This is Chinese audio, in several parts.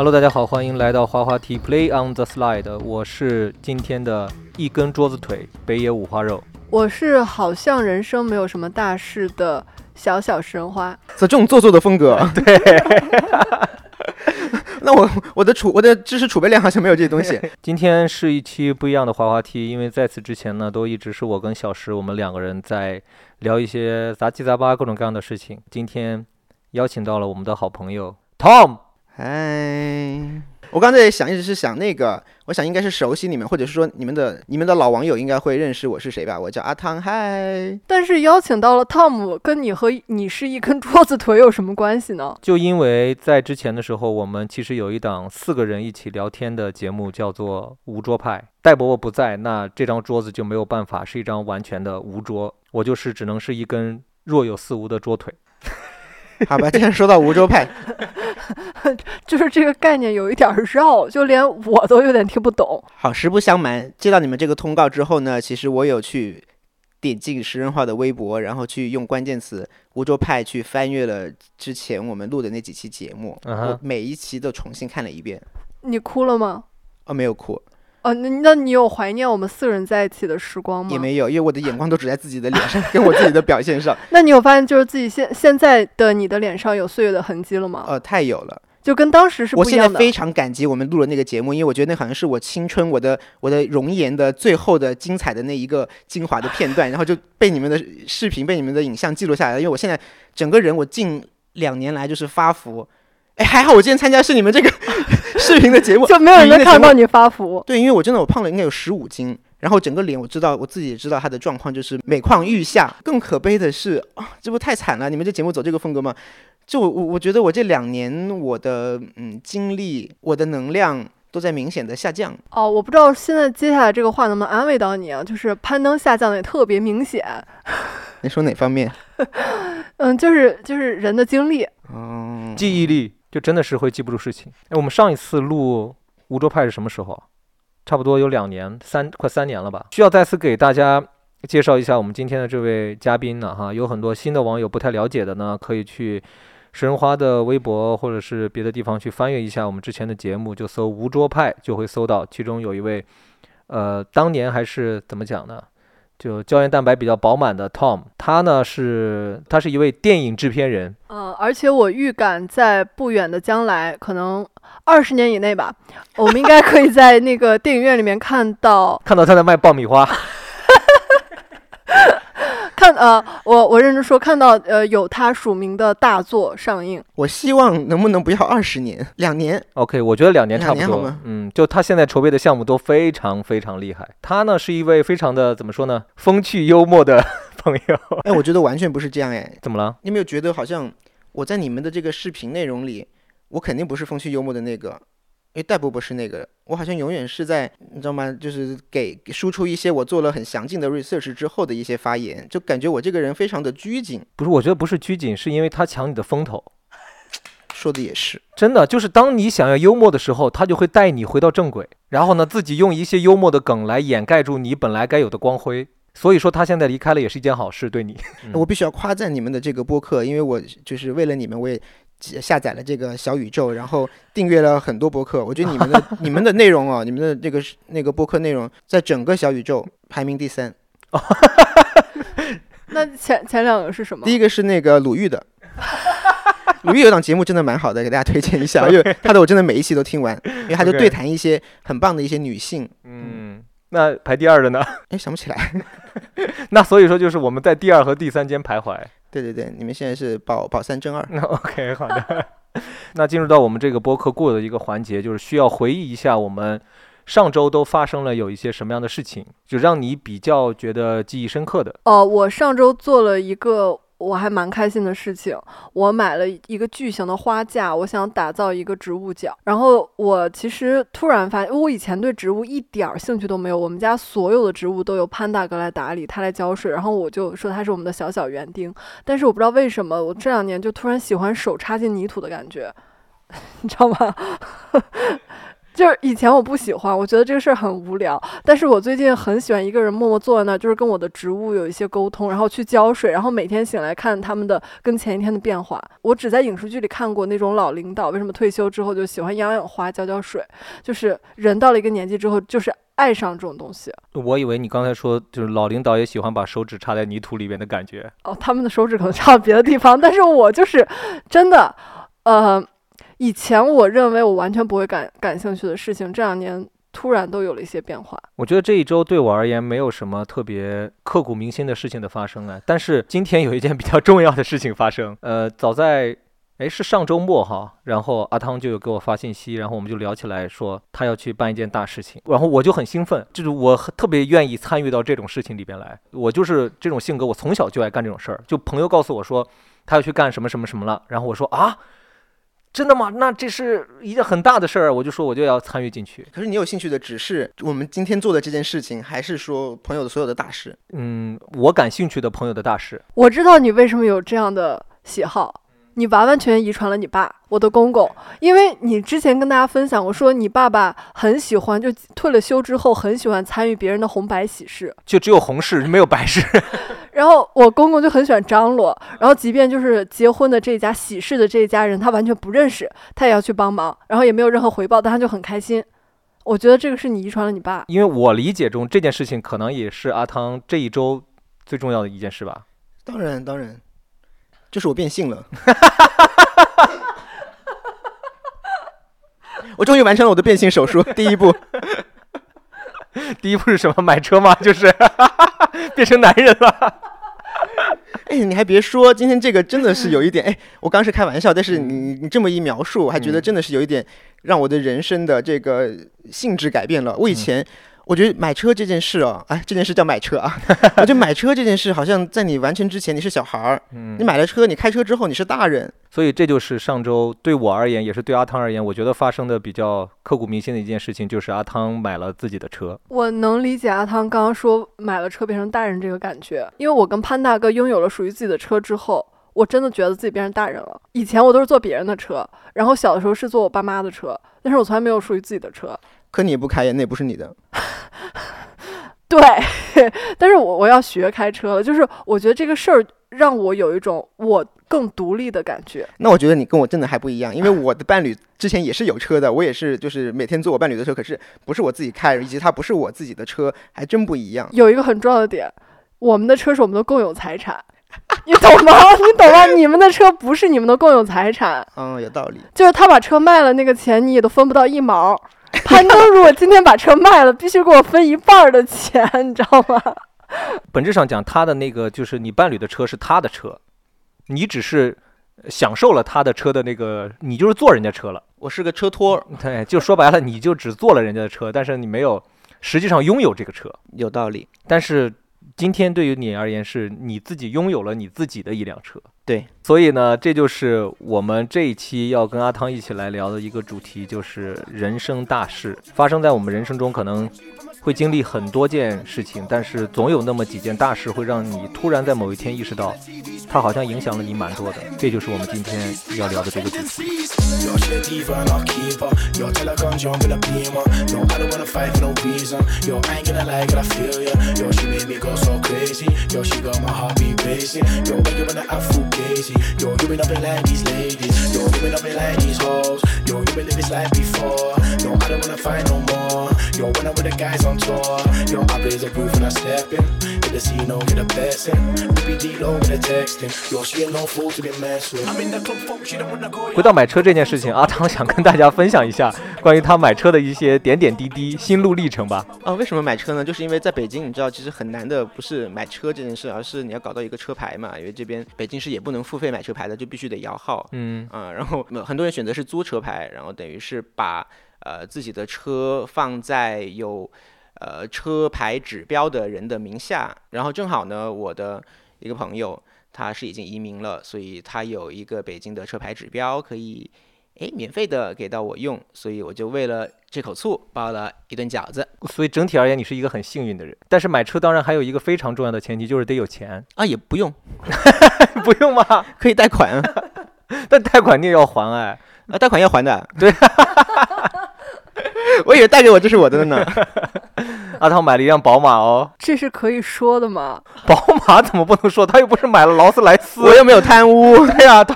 Hello，大家好，欢迎来到滑滑梯 Play on the Slide，我是今天的一根桌子腿北野五花肉。我是好像人生没有什么大事的小小食人花。这种做作的风格，对，那我我的储我的知识储备量好像没有这些东西。今天是一期不一样的滑滑梯，因为在此之前呢，都一直是我跟小石我们两个人在聊一些杂七杂八各种各样的事情。今天邀请到了我们的好朋友 Tom。嗨，我刚才也想，一直是想那个，我想应该是熟悉你们，或者是说你们的你们的老网友应该会认识我是谁吧？我叫阿汤，嗨。但是邀请到了汤姆跟你和你是一根桌子腿有什么关系呢？就因为在之前的时候，我们其实有一档四个人一起聊天的节目，叫做《无桌派》。戴伯伯不在，那这张桌子就没有办法是一张完全的无桌，我就是只能是一根若有似无的桌腿。好吧，既然说到梧州派，就是这个概念有一点绕，就连我都有点听不懂。好，实不相瞒，接到你们这个通告之后呢，其实我有去点进食人化的微博，然后去用关键词“梧州派”去翻阅了之前我们录的那几期节目，我每一期都重新看了一遍。你哭了吗？哦，没有哭，哦，那那你有怀念我们四个人在一起的时光吗？也没有，因为我的眼光都只在自己的脸上，跟我自己的表现上。那你有发现就是自己现现在的你的脸上有岁月的痕迹了吗？呃，太有了。就跟当时是我不一样的。我现在非常感激我们录了那个节目，因为我觉得那好像是我青春、我的我的容颜的最后的精彩的那一个精华的片段，然后就被你们的视频、被你们的影像记录下来了。因为我现在整个人，我近两年来就是发福。哎，还好我今天参加是你们这个视频的节目，就没有人能看到你发福。对，因为我真的我胖了应该有十五斤，然后整个脸我知道我自己也知道他的状况就是每况愈下。更可悲的是啊，这不太惨了？你们这节目走这个风格吗？就我我我觉得我这两年我的嗯精力、我的能量都在明显的下降。哦，我不知道现在接下来这个话能不能安慰到你啊？就是攀登下降的也特别明显。你说哪方面？嗯，就是就是人的精力。嗯，记忆力就真的是会记不住事情。哎，我们上一次录无桌派是什么时候？差不多有两年，三快三年了吧？需要再次给大家介绍一下我们今天的这位嘉宾呢，哈，有很多新的网友不太了解的呢，可以去食人花的微博或者是别的地方去翻阅一下我们之前的节目，就搜无桌派就会搜到，其中有一位，呃，当年还是怎么讲呢？就胶原蛋白比较饱满的 Tom，他呢是他是一位电影制片人，嗯，而且我预感在不远的将来，可能二十年以内吧，我们应该可以在那个电影院里面看到看到他在卖爆米花。看呃，我我认真说，看到呃有他署名的大作上映。我希望能不能不要二十年，两年？OK，我觉得两年差不多。嗯，就他现在筹备的项目都非常非常厉害。他呢是一位非常的怎么说呢，风趣幽默的 朋友。哎，我觉得完全不是这样哎。怎么了？你有没有觉得好像我在你们的这个视频内容里，我肯定不是风趣幽默的那个，因为戴伯伯是那个，我好像永远是在你知道吗？就是给给输出一些我做了很详尽的 research 之后的一些发言，就感觉我这个人非常的拘谨。不是，我觉得不是拘谨，是因为他抢你的风头。说的也是，真的，就是当你想要幽默的时候，他就会带你回到正轨，然后呢，自己用一些幽默的梗来掩盖住你本来该有的光辉。所以说，他现在离开了也是一件好事，对你。嗯我必须要夸赞你们的这个播客，因为我就是为了你们，我也下载了这个小宇宙，然后订阅了很多博客。我觉得你们的 你们的内容哦，你们的这个是那个博客内容，在整个小宇宙排名第三。那前前两个是什么第？一个是那个鲁豫的，鲁豫有档节目真的蛮好的，给大家推荐一下，因为他的我真的每一期都听完，因为他就对谈一些很棒的一些女性。嗯，那排第二的呢？哎，想不起来。那所以说就是我们在第二和第三间徘徊。对对对，你们现在是保保三争二。那 OK，好的。那进入到我们这个播客过的一个环节，就是需要回忆一下我们上周都发生了有一些什么样的事情，就让你比较觉得记忆深刻的。哦，我上周做了一个我还蛮开心的事情，我买了一个巨型的花架，我想打造一个植物角。然后我其实突然发现，我以前对植物一点儿兴趣都没有，我们家所有的植物都由潘大哥来打理，他来浇水，然后我就说他是我们的小小园丁。但是我不知道为什么，我这两年就突然喜欢手插进泥土的感觉，你知道吗？就是以前我不喜欢，我觉得这个事儿很无聊。但是我最近很喜欢一个人默默坐在那儿，就是跟我的植物有一些沟通，然后去浇水，然后每天醒来看他们的跟前一天的变化。我只在影视剧里看过那种老领导为什么退休之后就喜欢养养花、浇浇水，就是人到了一个年纪之后，就是爱上这种东西。我以为你刚才说就是老领导也喜欢把手指插在泥土里面的感觉。哦，他们的手指可能插到别的地方，但是我就是真的，呃。以前我认为我完全不会感感兴趣的事情，这两年突然都有了一些变化。我觉得这一周对我而言没有什么特别刻骨铭心的事情的发生啊，但是今天有一件比较重要的事情发生。呃，早在哎是上周末哈，然后阿汤就有给我发信息，然后我们就聊起来说他要去办一件大事情，然后我就很兴奋，就是我特别愿意参与到这种事情里边来。我就是这种性格，我从小就爱干这种事儿。就朋友告诉我说他要去干什么什么什么了，然后我说啊。真的吗？那这是一件很大的事儿，我就说我就要参与进去。可是你有兴趣的只是我们今天做的这件事情，还是说朋友的所有的大事？嗯，我感兴趣的朋友的大事。我知道你为什么有这样的喜好。你完完全遗传了你爸，我的公公，因为你之前跟大家分享过，说你爸爸很喜欢，就退了休之后很喜欢参与别人的红白喜事，就只有红事没有白事。然后我公公就很喜欢张罗，然后即便就是结婚的这一家喜事的这一家人，他完全不认识，他也要去帮忙，然后也没有任何回报，但他就很开心。我觉得这个是你遗传了你爸，因为我理解中这件事情可能也是阿汤这一周最重要的一件事吧。当然，当然。就是我变性了，我终于完成了我的变性手术，第一步。第一步是什么？买车吗？就是变成男人了。哎，你还别说，今天这个真的是有一点，哎，我刚是开玩笑，但是你你这么一描述，我还觉得真的是有一点让我的人生的这个性质改变了。我以前。我觉得买车这件事哦，哎，这件事叫买车啊。我觉得买车这件事，好像在你完成之前你是小孩儿，你买了车，你开车之后你是大人。所以这就是上周对我而言，也是对阿汤而言，我觉得发生的比较刻骨铭心的一件事情，就是阿汤买了自己的车。我能理解阿汤刚刚说买了车变成大人这个感觉，因为我跟潘大哥拥有了属于自己的车之后，我真的觉得自己变成大人了。以前我都是坐别人的车，然后小的时候是坐我爸妈的车，但是我从来没有属于自己的车。可你不开呀，那不是你的。对，但是我我要学开车了，就是我觉得这个事儿让我有一种我更独立的感觉。那我觉得你跟我真的还不一样，因为我的伴侣之前也是有车的，我也是就是每天坐我伴侣的车，可是不是我自己开，以及它不是我自己的车，还真不一样。有一个很重要的点，我们的车是我们的共有财产，你懂吗？你懂吗？你们的车不是你们的共有财产。嗯，有道理。就是他把车卖了，那个钱你也都分不到一毛。潘哥如果今天把车卖了，必须给我分一半的钱，你知道吗？本质上讲，他的那个就是你伴侣的车是他的车，你只是享受了他的车的那个，你就是坐人家车了。我是个车托，对，就说白了，你就只坐了人家的车，但是你没有实际上拥有这个车。有道理，但是。今天对于你而言，是你自己拥有了你自己的一辆车。对，所以呢，这就是我们这一期要跟阿汤一起来聊的一个主题，就是人生大事发生在我们人生中，可能。会经历很多件事情，但是总有那么几件大事会让你突然在某一天意识到，它好像影响了你蛮多的。这就是我们今天要聊的这个主题。Yo, when I'm with the guys on tour, yo, I blaze a roof when I step in. Hit the scene, don't get a blessing. BBD low with the texting. Yo, she ain't no fool to be messed with. I'm in the club, folk, she don't wanna go. 回到买车这件事情，阿汤想跟大家分享一下关于他买车的一些点点滴滴、心路历程吧。啊，为什么买车呢？就是因为在北京，你知道，其实很难的不是买车这件事，而是你要搞到一个车牌嘛。因为这边北京市也不能付费买车牌的，就必须得摇号。嗯啊，然后很多人选择是租车牌，然后等于是把。呃，自己的车放在有呃车牌指标的人的名下，然后正好呢，我的一个朋友他是已经移民了，所以他有一个北京的车牌指标可以诶免费的给到我用，所以我就为了这口醋包了一顿饺子。所以整体而言，你是一个很幸运的人。但是买车当然还有一个非常重要的前提，就是得有钱啊，也不用，不用吗？可以贷款，但贷款你也要还哎，啊，贷款要还的，对。我以为带给我就是我的呢。阿汤买了一辆宝马哦，这是可以说的吗？宝马怎么不能说？他又不是买了劳斯莱斯。我又没有贪污，对呀、他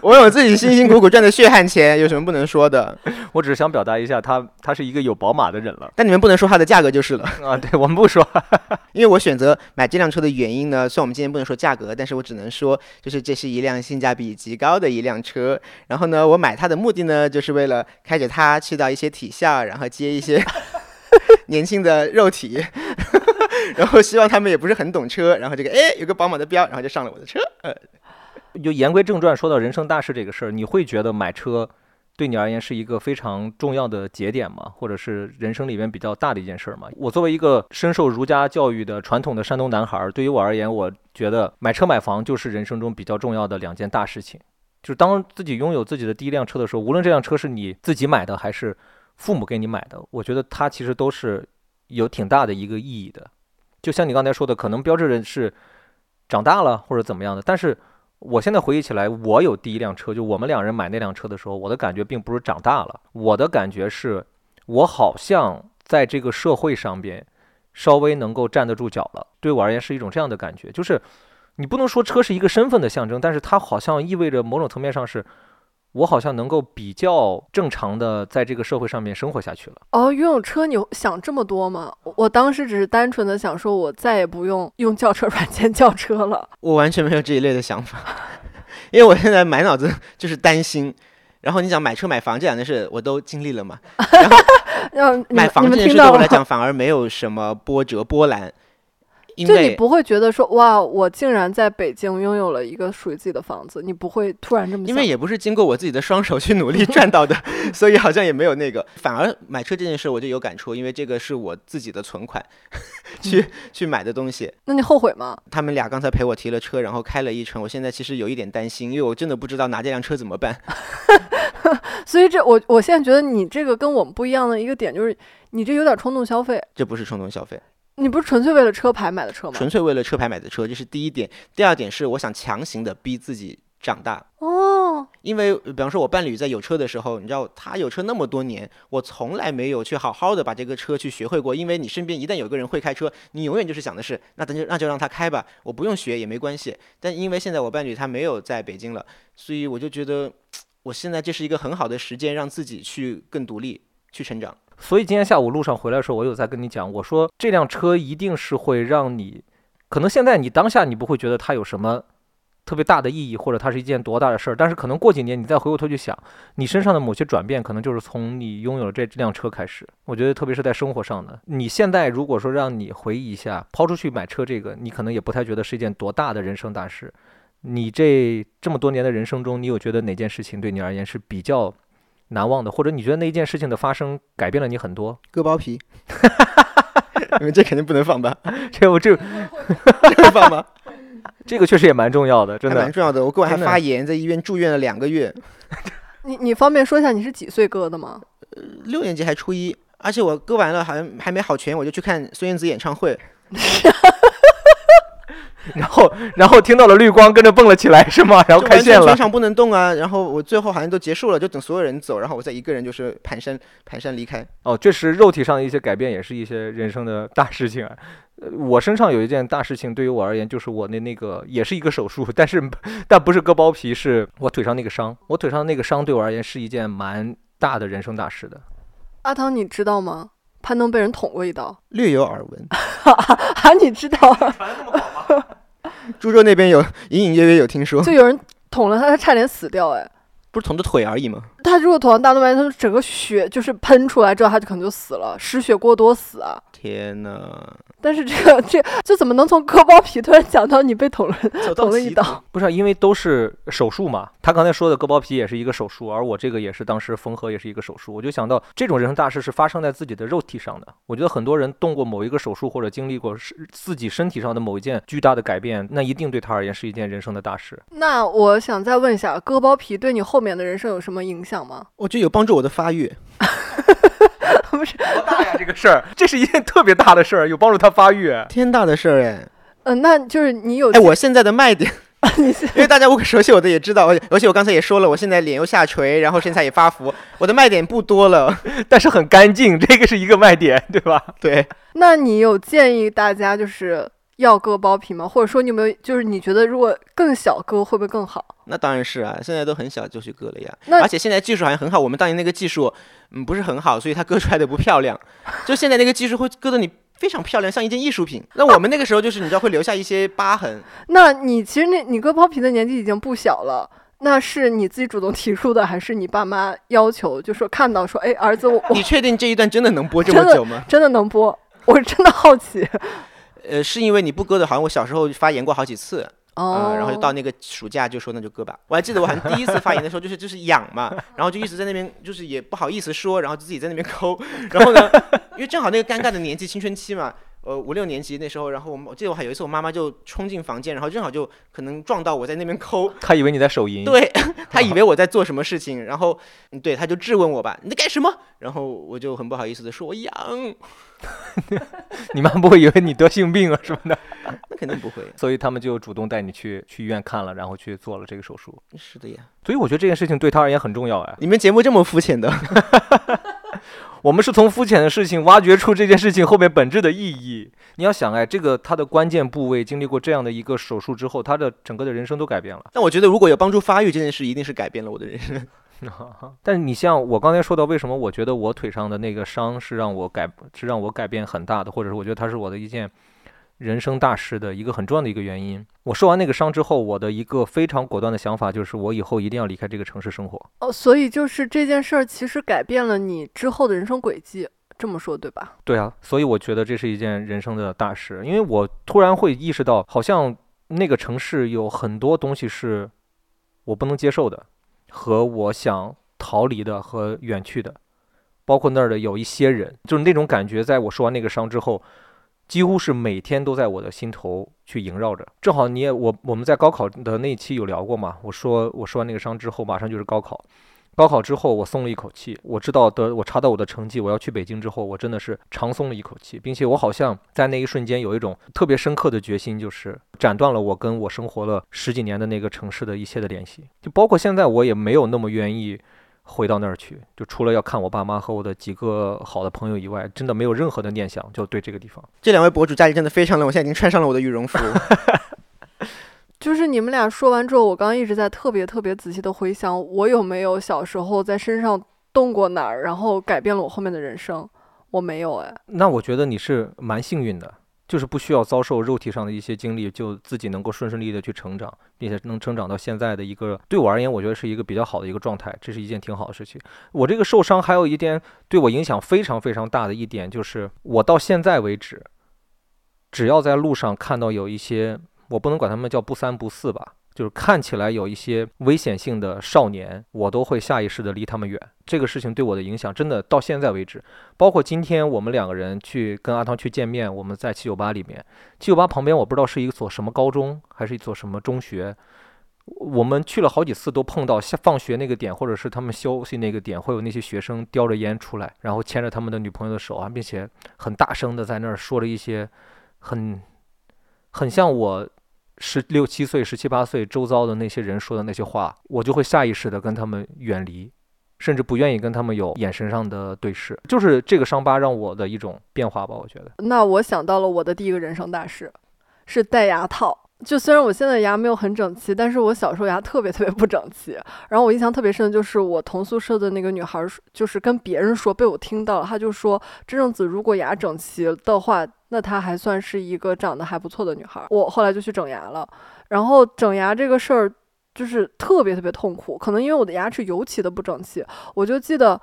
我有自己辛辛苦苦赚的血汗钱，有什么不能说的？我只是想表达一下，他他是一个有宝马的人了但你们不能说它的价格就是了。啊。对我们不说，因为我选择买这辆车的原因呢，虽然我们今天不能说价格，但是我只能说，就是这是一辆性价比极高的一辆车。然后呢，我买它的目的呢，就是为了开着它去到一些体校，然后接一些 年轻的肉体，然后希望他们也不是很懂车，然后这个哎有个宝马的标，然后就上了我的车。呃，就言归正传，说到人生大事这个事儿，你会觉得买车对你而言是一个非常重要的节点吗？或者是人生里面比较大的一件事儿吗？我作为一个深受儒家教育的传统的山东男孩儿，对于我而言，我觉得买车买房就是人生中比较重要的两件大事情。就是当自己拥有自己的第一辆车的时候，无论这辆车是你自己买的还是父母给你买的，我觉得它其实都是有挺大的一个意义的。就像你刚才说的，可能标志着是长大了或者怎么样的，但是我现在回忆起来，我有第一辆车，就我们两人买那辆车的时候，我的感觉并不是长大了，我的感觉是，我好像在这个社会上边稍微能够站得住脚了。对我而言是一种这样的感觉，就是你不能说车是一个身份的象征，但是它好像意味着某种层面上是。我好像能够比较正常的在这个社会上面生活下去了。哦，拥有车你想这么多吗？我我当时只是单纯的想说，我再也不用用轿车软件叫车了。我完全没有这一类的想法，因为我现在满脑子就是担心。然后你讲买车买房这两件事，我都经历了嘛。然后 买房这件？事对我来讲反而没有什么波折波澜，因就你不会觉得说哇，我竟然在北京拥有了一个属于自己的房子，你不会突然这么想。因为也不是经过我自己的双手去努力赚到的，所以好像也没有那个。反而买车这件事我就有感触，因为这个是我自己的存款 去去买的东西。那你后悔吗？他们俩刚才陪我提了车，然后开了一程，我现在其实有一点担心，因为我真的不知道拿这辆车怎么办。所以这我我现在觉得你这个跟我们不一样的一个点就是，你这有点冲动消费。这不是冲动消费，你不是纯粹为了车牌买的车吗？纯粹为了车牌买的车，这是第一点。第二点是我想强行的逼自己长大。哦，因为呃比方说，我伴侣在有车的时候，你知道他有车那么多年，我从来没有去好好的把这个车去学会过。因为你身边一旦有个人会开车，你永远就是想的是，那咱就那就让他开吧，我不用学也没关系。但因为现在我伴侣他没有在北京了，所以我就觉得，我现在这是一个很好的时间，让自己去更独立，去成长。所以今天下午路上回来的时候，我有在跟你讲，我说这辆车一定是会让你，可能现在你当下你不会觉得它有什么特别大的意义，或者它是一件多大的事儿，但是可能过几年你再回过头去想，你身上的某些转变，可能就是从你拥有了这辆车开始。我觉得特别是在生活上的，你现在如果说让你回忆一下，抛出去买车这个，你可能也不太觉得是一件多大的人生大事。你这这么多年的人生中，你有觉得哪件事情对你而言是比较难忘的，或者你觉得那一件事情的发生改变了你很多？割包皮，你们这肯定不能放吧？这我这这个放吗？这个确实也蛮重要的，真的蛮。重要的。我割完还发炎，在医院住院了两个月，你你方便说一下你是几岁割的吗？六年级还初一，而且我割完了好像还没好全，我就去看孙燕姿演唱会。然后然后听到了绿光，跟着蹦了起来，是吗？然后就开线了完全全。场不能动啊！然后我最后好像都结束了，就等所有人走，然后我再一个人就是蹒跚蹒跚离开。哦，确实肉体上的一些改变，也是一些人生的大事情啊。呃我身上有一件大事情，对于我而言，就是我那那个也是一个手术，但是但不是割包皮，是我腿上那个伤。我腿上的那个伤对我而言是一件蛮大的人生大事的。阿汤，你知道吗？攀登被人捅过一刀，略有耳闻，啊，你知道？猪肉那边有隐隐约约有听说，就有人捅了他，他差点死掉，哎。不是捅的腿而已吗？他如果捅到大动脉，他整个血就是喷出来之后，他就可能就死了，失血过多死啊。天呐，但是这个这这怎么能从割包皮突然讲到你被捅了走到捅了一刀？不是啊，因为都是手术嘛。他刚才说的割包皮也是一个手术，而我这个也是当时缝合也是一个手术。我就想到这种人生大事是发生在自己的肉体上的。我觉得很多人动过某一个手术或者经历过是自己身体上的某一件巨大的改变，那一定对他而言是一件人生的大事。那我想再问一下，割包皮对你后面的人生有什么影响吗？我觉得有帮助我的发育。不是，多大呀这个事儿？这是一件特别大的事儿，有帮助他发育。天大的事儿哎！嗯、那就是你有哎，我现在的卖点 因为大家如果熟悉我的也知道，而而且我刚才也说了，我现在脸又下垂，然后身材也发福，我的卖点不多了。但是很干净，这个是一个卖点，对吧？对，那你有建议大家就是要割包皮吗？或者说你有没有就是你觉得如果更小割会不会更好？那当然是啊，现在都很小就去割了呀。而且现在技术好像很好，我们当年那个技术，嗯，不是很好，所以它割出来的不漂亮。就现在那个技术会割得你非常漂亮，像一件艺术品。那我们那个时候就是你知道会留下一些疤痕，那你其实那你割包皮的年纪已经不小了。那是你自己主动提出的，还是你爸妈要求？就说看到说，哎，儿子，我我你确定这一段真的能播这么真的久吗？真的能播？我真的好奇。呃，是因为你不割的，好像我小时候发炎过好几次，哦、嗯，然后就到那个暑假就说那就割吧。我还记得我好像第一次发言的时候，就是就是痒嘛，然后就一直在那边，就是也不好意思说，然后就自己在那边抠。然后呢，因为正好那个尴尬的年纪，青春期嘛，呃五六年级那时候，然后我们我记得我还有一次我妈妈就冲进房间，然后正好就可能撞到我在那边抠，她以为你在手淫，对 她以为我在做什么事情，然后嗯对她就质问我吧，你在干什么？然后我就很不好意思的说我痒，你妈不会以为你得性病啊什么的，那肯定不会，所以他们就主动带你去去医院看了，然后去做了这个手术。是的呀。所以我觉得这件事情对他而言很重要哎。你们节目这么肤浅的，我们是从肤浅的事情挖掘出这件事情后面本质的意义。你要想哎，这个他的关键部位经历过这样的一个手术之后，他的整个的人生都改变了。但我觉得如果有帮助发育这件事，一定是改变了我的人生。但是你像我刚才说到，为什么我觉得我腿上的那个伤是让我改是让我改变很大的，或者是我觉得它是我的一件人生大事的一个很重要的一个原因。我受完那个伤之后，我的一个非常果断的想法就是，我以后一定要离开这个城市生活。哦，所以就是这件事儿其实改变了你之后的人生轨迹，这么说对吧？对啊，所以我觉得这是一件人生的大事，因为我突然会意识到，好像那个城市有很多东西是我不能接受的，和我想逃离的和远去的，包括那儿的有一些人，就是那种感觉，在我受完那个伤之后，几乎是每天都在我的心头去萦绕着。正好你也我我们在高考的那一期有聊过嘛，我说我受完那个伤之后，马上就是高考。高考之后，我松了一口气。我知道的，我查到我的成绩，我要去北京之后，我真的是长松了一口气，并且我好像在那一瞬间有一种特别深刻的决心，就是斩断了我跟我生活了十几年的那个城市的一切的联系。就包括现在，我也没有那么愿意回到那儿去。就除了要看我爸妈和我的几个好的朋友以外，真的没有任何的念想，就对这个地方。这两位博主家里真的非常冷，我现在已经穿上了我的羽绒服。就是你们俩说完之后，我刚刚一直在特别特别仔细的回想，我有没有小时候在身上动过哪儿，然后改变了我后面的人生？我没有哎。那我觉得你是蛮幸运的，就是不需要遭受肉体上的一些经历，就自己能够顺顺利利的去成长，并且能成长到现在的一个，对我而言，我觉得是一个比较好的一个状态，这是一件挺好的事情。我这个受伤还有一点对我影响非常非常大的一点，就是我到现在为止，只要在路上看到有一些，我不能管他们叫不三不四吧。就是看起来有一些危险性的少年，我都会下意识的离他们远。这个事情对我的影响，真的到现在为止，包括今天我们两个人去跟阿汤去见面，我们在七九八里面，七九八旁边我不知道是一所什么高中，还是一所什么中学。我们去了好几次，都碰到下放学那个点，或者是他们休息那个点，会有那些学生叼着烟出来，然后牵着他们的女朋友的手啊，并且很大声的在那儿说了一些很很像我。十六七岁、十七八岁，周遭的那些人说的那些话，我就会下意识的跟他们远离，甚至不愿意跟他们有眼神上的对视。就是这个伤疤让我的一种变化吧，我觉得。那我想到了我的第一个人生大事，是戴牙套。就虽然我现在牙没有很整齐，但是我小时候牙特别特别不整齐。然后我印象特别深的就是我同宿舍的那个女孩，就是跟别人说被我听到了，她就说真正子如果牙整齐的话，那她还算是一个长得还不错的女孩。我后来就去整牙了，然后整牙这个事儿就是特别特别痛苦，可能因为我的牙齿尤其的不整齐，我就记得。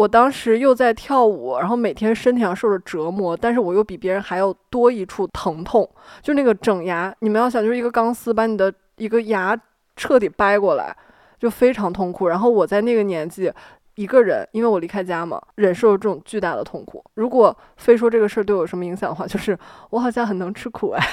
我当时又在跳舞，然后每天身体上受着折磨，但是我又比别人还要多一处疼痛，就那个整牙，你们要想，就是一个钢丝把你的一个牙彻底掰过来，就非常痛苦。然后我在那个年纪，一个人，因为我离开家嘛，忍受这种巨大的痛苦。如果非说这个事儿对我有什么影响的话，就是我好像很能吃苦哎。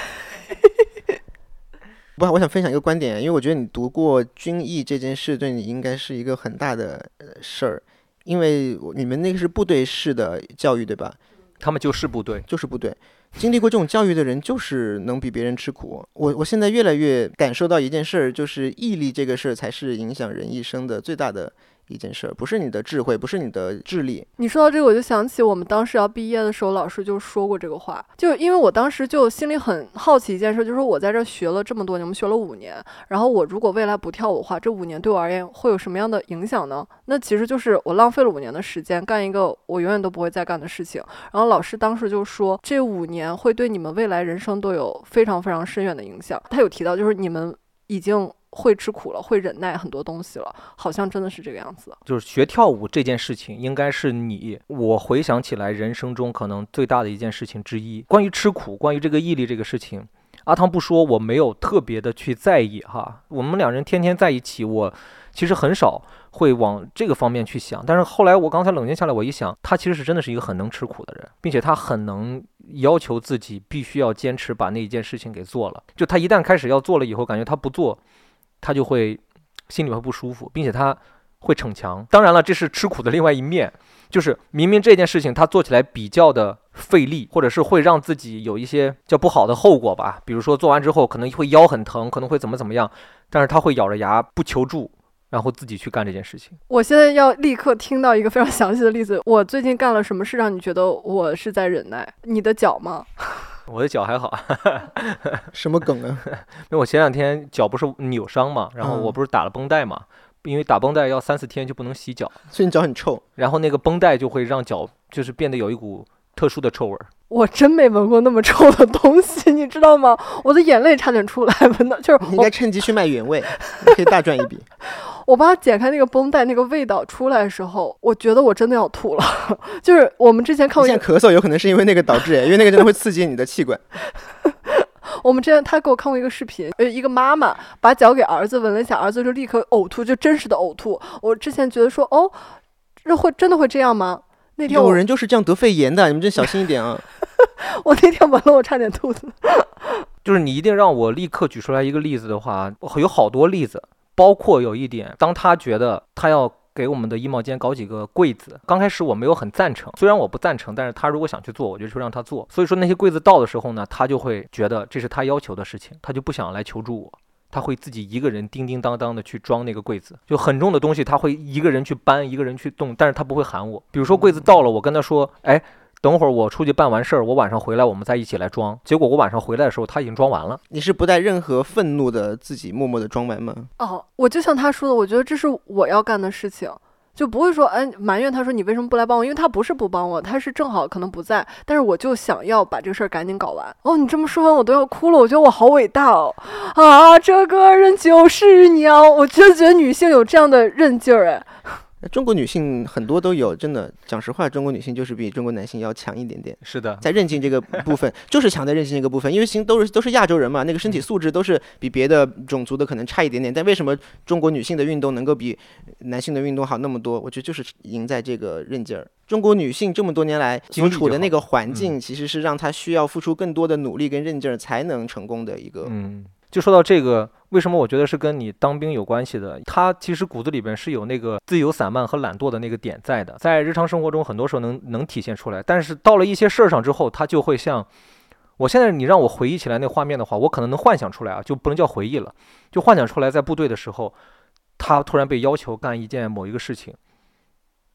不，我想分享一个观点，因为我觉得你读过军艺这件事，对你应该是一个很大的事儿。因为你们那个是部队式的教育，对吧？他们就是部队，就是部队。经历过这种教育的人，就是能比别人吃苦。我我现在越来越感受到一件事儿，就是毅力这个事儿才是影响人一生的最大的一件事儿，不是你的智慧，不是你的智力。你说到这个，我就想起我们当时要毕业的时候，老师就说过这个话。就因为我当时就心里很好奇一件事，就是我在这儿学了这么多年，我们学了五年，然后我如果未来不跳舞的话，这五年对我而言会有什么样的影响呢？那其实就是我浪费了五年的时间，干一个我永远都不会再干的事情。然后老师当时就说，这五年会对你们未来人生都有非常非常深远的影响。他有提到，就是你们已经。会吃苦了，会忍耐很多东西了，好像真的是这个样子。就是学跳舞这件事情，应该是你我回想起来人生中可能最大的一件事情之一。关于吃苦，关于这个毅力这个事情，阿汤不说，我没有特别的去在意哈。我们两人天天在一起，我其实很少会往这个方面去想。但是后来我刚才冷静下来，我一想，他其实是真的是一个很能吃苦的人，并且他很能要求自己必须要坚持把那一件事情给做了。就他一旦开始要做了以后，感觉他不做。他就会心里会不舒服，并且他会逞强。当然了，这是吃苦的另外一面，就是明明这件事情他做起来比较的费力，或者是会让自己有一些叫不好的后果吧。比如说做完之后可能会腰很疼，可能会怎么怎么样，但是他会咬着牙不求助，然后自己去干这件事情。我现在要立刻听到一个非常详细的例子。我最近干了什么事让你觉得我是在忍耐？你的脚吗？我的脚还好，什么梗啊？因为我前两天脚不是扭伤嘛，然后我不是打了绷带嘛，因为打绷带要三四天就不能洗脚，所以你脚很臭。然后那个绷带就会让脚就是变得有一股特殊的臭味儿。我真没闻过那么臭的东西，你知道吗？我的眼泪差点出来，闻到 就是。你应该趁机去卖原味，可以大赚一笔。我帮他剪开那个绷带，那个味道出来的时候，我觉得我真的要吐了。就是我们之前看过，现在咳嗽有可能是因为那个导致，因为那个真的会刺激你的气管。我们之前他给我看过一个视频，呃，一个妈妈把脚给儿子闻了一下，儿子就立刻呕吐，就真实的呕吐。我之前觉得说，哦，这会真的会这样吗？那天有人就是这样得肺炎的，你们真小心一点啊！我那天闻了，我差点吐死。就是你一定让我立刻举出来一个例子的话，有好多例子。包括有一点，当他觉得他要给我们的衣帽间搞几个柜子，刚开始我没有很赞成，虽然我不赞成，但是他如果想去做，我就去让他做。所以说那些柜子到的时候呢，他就会觉得这是他要求的事情，他就不想来求助我，他会自己一个人叮叮当当的去装那个柜子，就很重的东西他会一个人去搬，一个人去动，但是他不会喊我。比如说柜子到了，我跟他说，哎。等会儿我出去办完事儿，我晚上回来，我们再一起来装。结果我晚上回来的时候，他已经装完了。你是不带任何愤怒的自己默默的装完吗？哦，我就像他说的，我觉得这是我要干的事情，就不会说哎埋怨他说你为什么不来帮我，因为他不是不帮我，他是正好可能不在，但是我就想要把这个事儿赶紧搞完。哦，你这么说完我都要哭了，我觉得我好伟大哦！啊，这个人就是娘，我真觉得女性有这样的韧劲儿哎。中国女性很多都有，真的讲实话，中国女性就是比中国男性要强一点点。是的，在韧劲这个部分，就是强在韧劲这个部分，因为行都是都是亚洲人嘛，那个身体素质都是比别的种族的可能差一点点。但为什么中国女性的运动能够比男性的运动好那么多？我觉得就是赢在这个韧劲儿。中国女性这么多年来所处的那个环境，其实是让她需要付出更多的努力跟韧劲儿才能成功的一个。就说到这个，为什么我觉得是跟你当兵有关系的？他其实骨子里边是有那个自由散漫和懒惰的那个点在的，在日常生活中很多时候能能体现出来。但是到了一些事儿上之后，他就会像我现在你让我回忆起来那画面的话，我可能能幻想出来啊，就不能叫回忆了，就幻想出来在部队的时候，他突然被要求干一件某一个事情，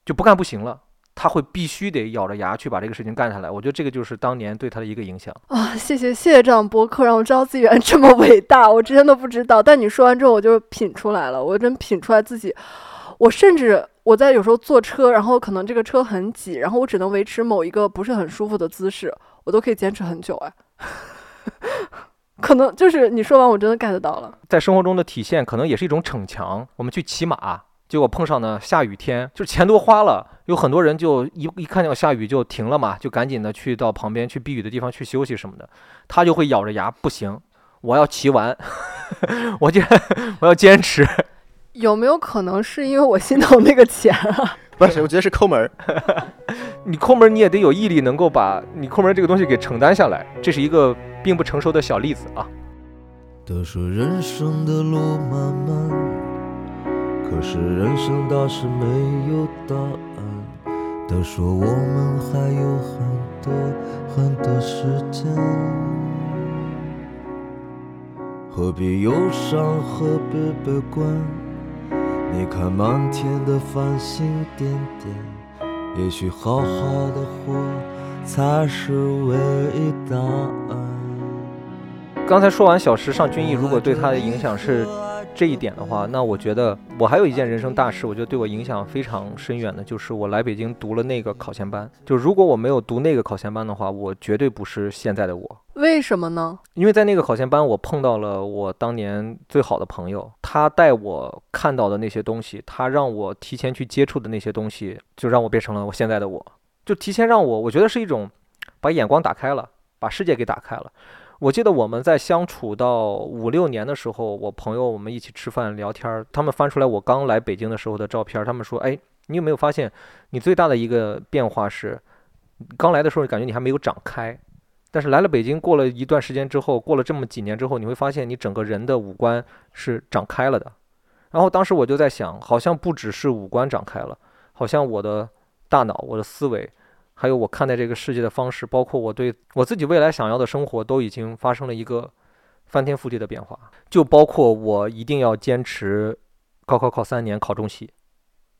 就不干不行了。他会必须得咬着牙去把这个事情干下来，我觉得这个就是当年对他的一个影响啊！谢谢谢谢这样播客让我知道自己原来这么伟大，我之前都不知道。但你说完之后，我就品出来了，我真品出来自己。我甚至我在有时候坐车，然后可能这个车很挤，然后我只能维持某一个不是很舒服的姿势，我都可以坚持很久哎。可能就是你说完，我真的 get 到了。在生活中的体现，可能也是一种逞强。我们去骑马。结果碰上呢下雨天，就钱都花了，有很多人就一一看见下雨就停了嘛，就赶紧的去到旁边去避雨的地方去休息什么的。他就会咬着牙，不行，我要骑完，我就我要坚持。有没有可能是因为我心疼那个钱啊？不是，我觉得是抠门儿。你抠门儿，你也得有毅力，能够把你抠门儿这个东西给承担下来。这是一个并不成熟的小例子啊。都说人生的路漫漫。可是人生大事没有答案，都说我们还有很多很多时间。何必忧伤，何必悲观？你看满天的繁星点点，也许好好的活才是唯一答案。刚才说完小石上军艺，如果对他的影响是这一点的话，那我觉得我还有一件人生大事，我觉得对我影响非常深远的，就是我来北京读了那个考前班。就如果我没有读那个考前班的话，我绝对不是现在的我。为什么呢？因为在那个考前班，我碰到了我当年最好的朋友，他带我看到的那些东西，他让我提前去接触的那些东西，就让我变成了我现在的我。就提前让我，我觉得是一种把眼光打开了，把世界给打开了。我记得我们在相处到五六年的时候，我朋友我们一起吃饭聊天，他们翻出来我刚来北京的时候的照片，他们说：“哎，你有没有发现，你最大的一个变化是，刚来的时候感觉你还没有长开，但是来了北京，过了一段时间之后，过了这么几年之后，你会发现你整个人的五官是长开了的。然后当时我就在想，好像不只是五官长开了，好像我的大脑、我的思维。”还有我看待这个世界的方式，包括我对我自己未来想要的生活，都已经发生了一个翻天覆地的变化。就包括我一定要坚持高考考三年考中戏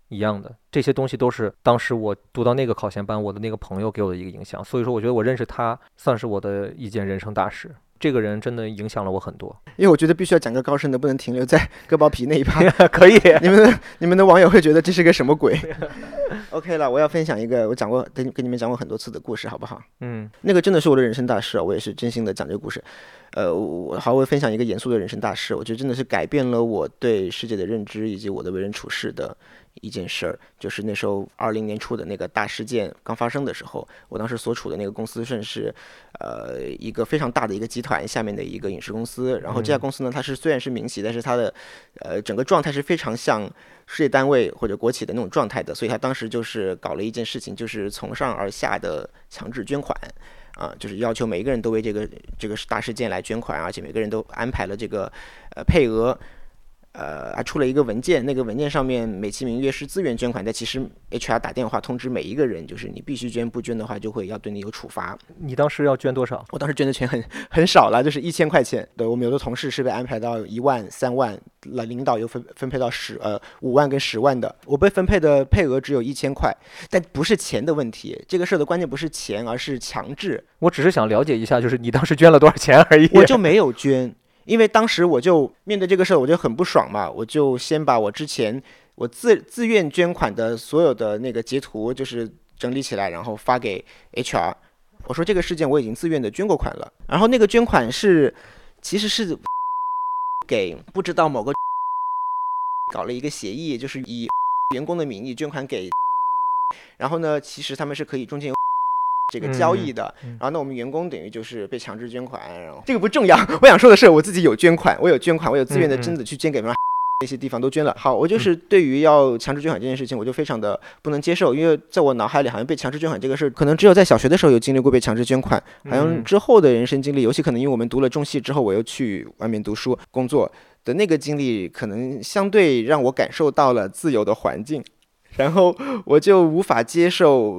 一样的，这些东西都是当时我读到那个考前班，我的那个朋友给我的一个影响。所以说，我觉得我认识他算是我的一件人生大事。这个人真的影响了我很多，因为我觉得必须要讲个高深的，不能停留在 割包皮那一趴。可以，你们的你们的网友会觉得这是个什么鬼？OK 了，我要分享一个我讲过跟跟你们讲过很多次的故事，好不好？嗯，那个真的是我的人生大事啊，我也是真心的讲这个故事。呃，我好，我分享一个严肃的人生大事，我觉得真的是改变了我对世界的认知以及我的为人处事的。一件事儿，就是那时候二零年初的那个大事件刚发生的时候，我当时所处的那个公司算是，呃，一个非常大的一个集团下面的一个影视公司。然后这家公司呢，它是虽然是民企，但是它的，呃，整个状态是非常像事业单位或者国企的那种状态的。所以他当时就是搞了一件事情，就是从上而下的强制捐款，啊，就是要求每一个人都为这个这个大事件来捐款，而且每个人都安排了这个呃配额。呃，还出了一个文件，那个文件上面美其名曰是自愿捐款，但其实 HR 打电话通知每一个人，就是你必须捐，不捐的话就会要对你有处罚。你当时要捐多少？我当时捐的钱很很少了，就是一千块钱。对我们有的同事是被安排到一万、三万，那领导又分分配到十呃五万跟十万的，我被分配的配额只有一千块，但不是钱的问题，这个事儿的关键不是钱，而是强制。我只是想了解一下，就是你当时捐了多少钱而已。我就没有捐。因为当时我就面对这个事儿，我就很不爽嘛，我就先把我之前我自自愿捐款的所有的那个截图，就是整理起来，然后发给 HR。我说这个事件我已经自愿的捐过款了，然后那个捐款是其实是给不知道某个搞了一个协议，就是以员工的名义捐款给，然后呢，其实他们是可以中间有。这个交易的，然后那我们员工等于就是被强制捐款，然后这个不重要。我想说的是，我自己有捐款，我有捐款，我有自愿的真的去捐给嘛那些地方都捐了。好，我就是对于要强制捐款这件事情，我就非常的不能接受，因为在我脑海里好像被强制捐款这个事儿，可能只有在小学的时候有经历过被强制捐款，好像之后的人生经历，尤其可能因为我们读了中戏之后，我又去外面读书工作的那个经历，可能相对让我感受到了自由的环境，然后我就无法接受。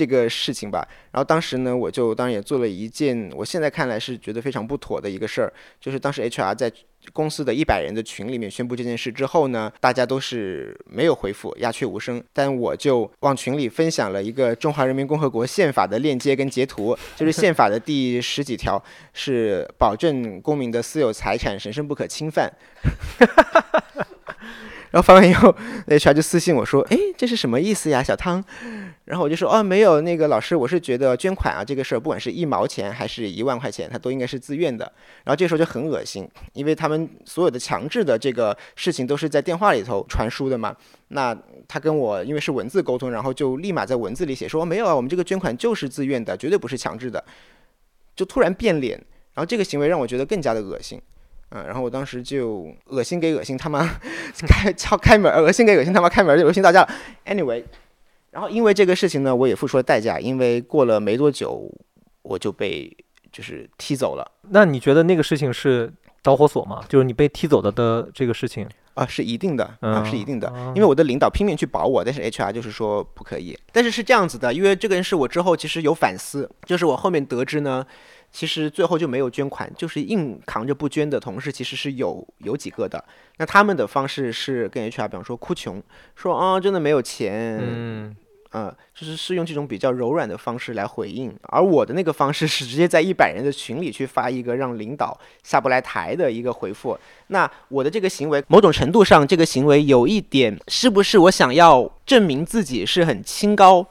这个事情吧，然后当时呢，我就当然也做了一件，我现在看来是觉得非常不妥的一个事儿，就是当时 HR 在公司的一百人的群里面宣布这件事之后呢，大家都是没有回复，鸦雀无声，但我就往群里分享了一个中华人民共和国宪法的链接跟截图，就是宪法的第十几条是保证公民的私有财产神圣不可侵犯。然后发完以后，HR 就私信我说：“哎，这是什么意思呀，小汤？”然后我就说：“哦，没有，那个老师，我是觉得捐款啊这个事儿，不管是一毛钱还是一万块钱，他都应该是自愿的。”然后这时候就很恶心，因为他们所有的强制的这个事情都是在电话里头传输的嘛。那他跟我因为是文字沟通，然后就立马在文字里写说：“没有啊，我们这个捐款就是自愿的，绝对不是强制的。”就突然变脸，然后这个行为让我觉得更加的恶心。嗯，然后我当时就恶心给恶心他妈开敲开门，恶心给恶心他妈开门就恶心大家了。Anyway，然后因为这个事情呢，我也付出了代价，因为过了没多久我就被就是踢走了。那你觉得那个事情是导火索吗？就是你被踢走的的这个事情？啊，是一定的啊，是一定的嗯，因为我的领导拼命去保我，但是 HR 就是说不可以。但是是这样子的，因为这个人是我之后其实有反思，就是我后面得知呢，其实最后就没有捐款，就是硬扛着不捐的同事其实是有有几个的。那他们的方式是跟 HR 比方说哭穷，说啊真的没有钱，嗯，呃，就是是用这种比较柔软的方式来回应，而我的那个方式是直接在一百人的群里去发一个让领导下不来台的一个回复。那我的这个行为，某种程度上，这个行为有一点，是不是我想要证明自己是很清高、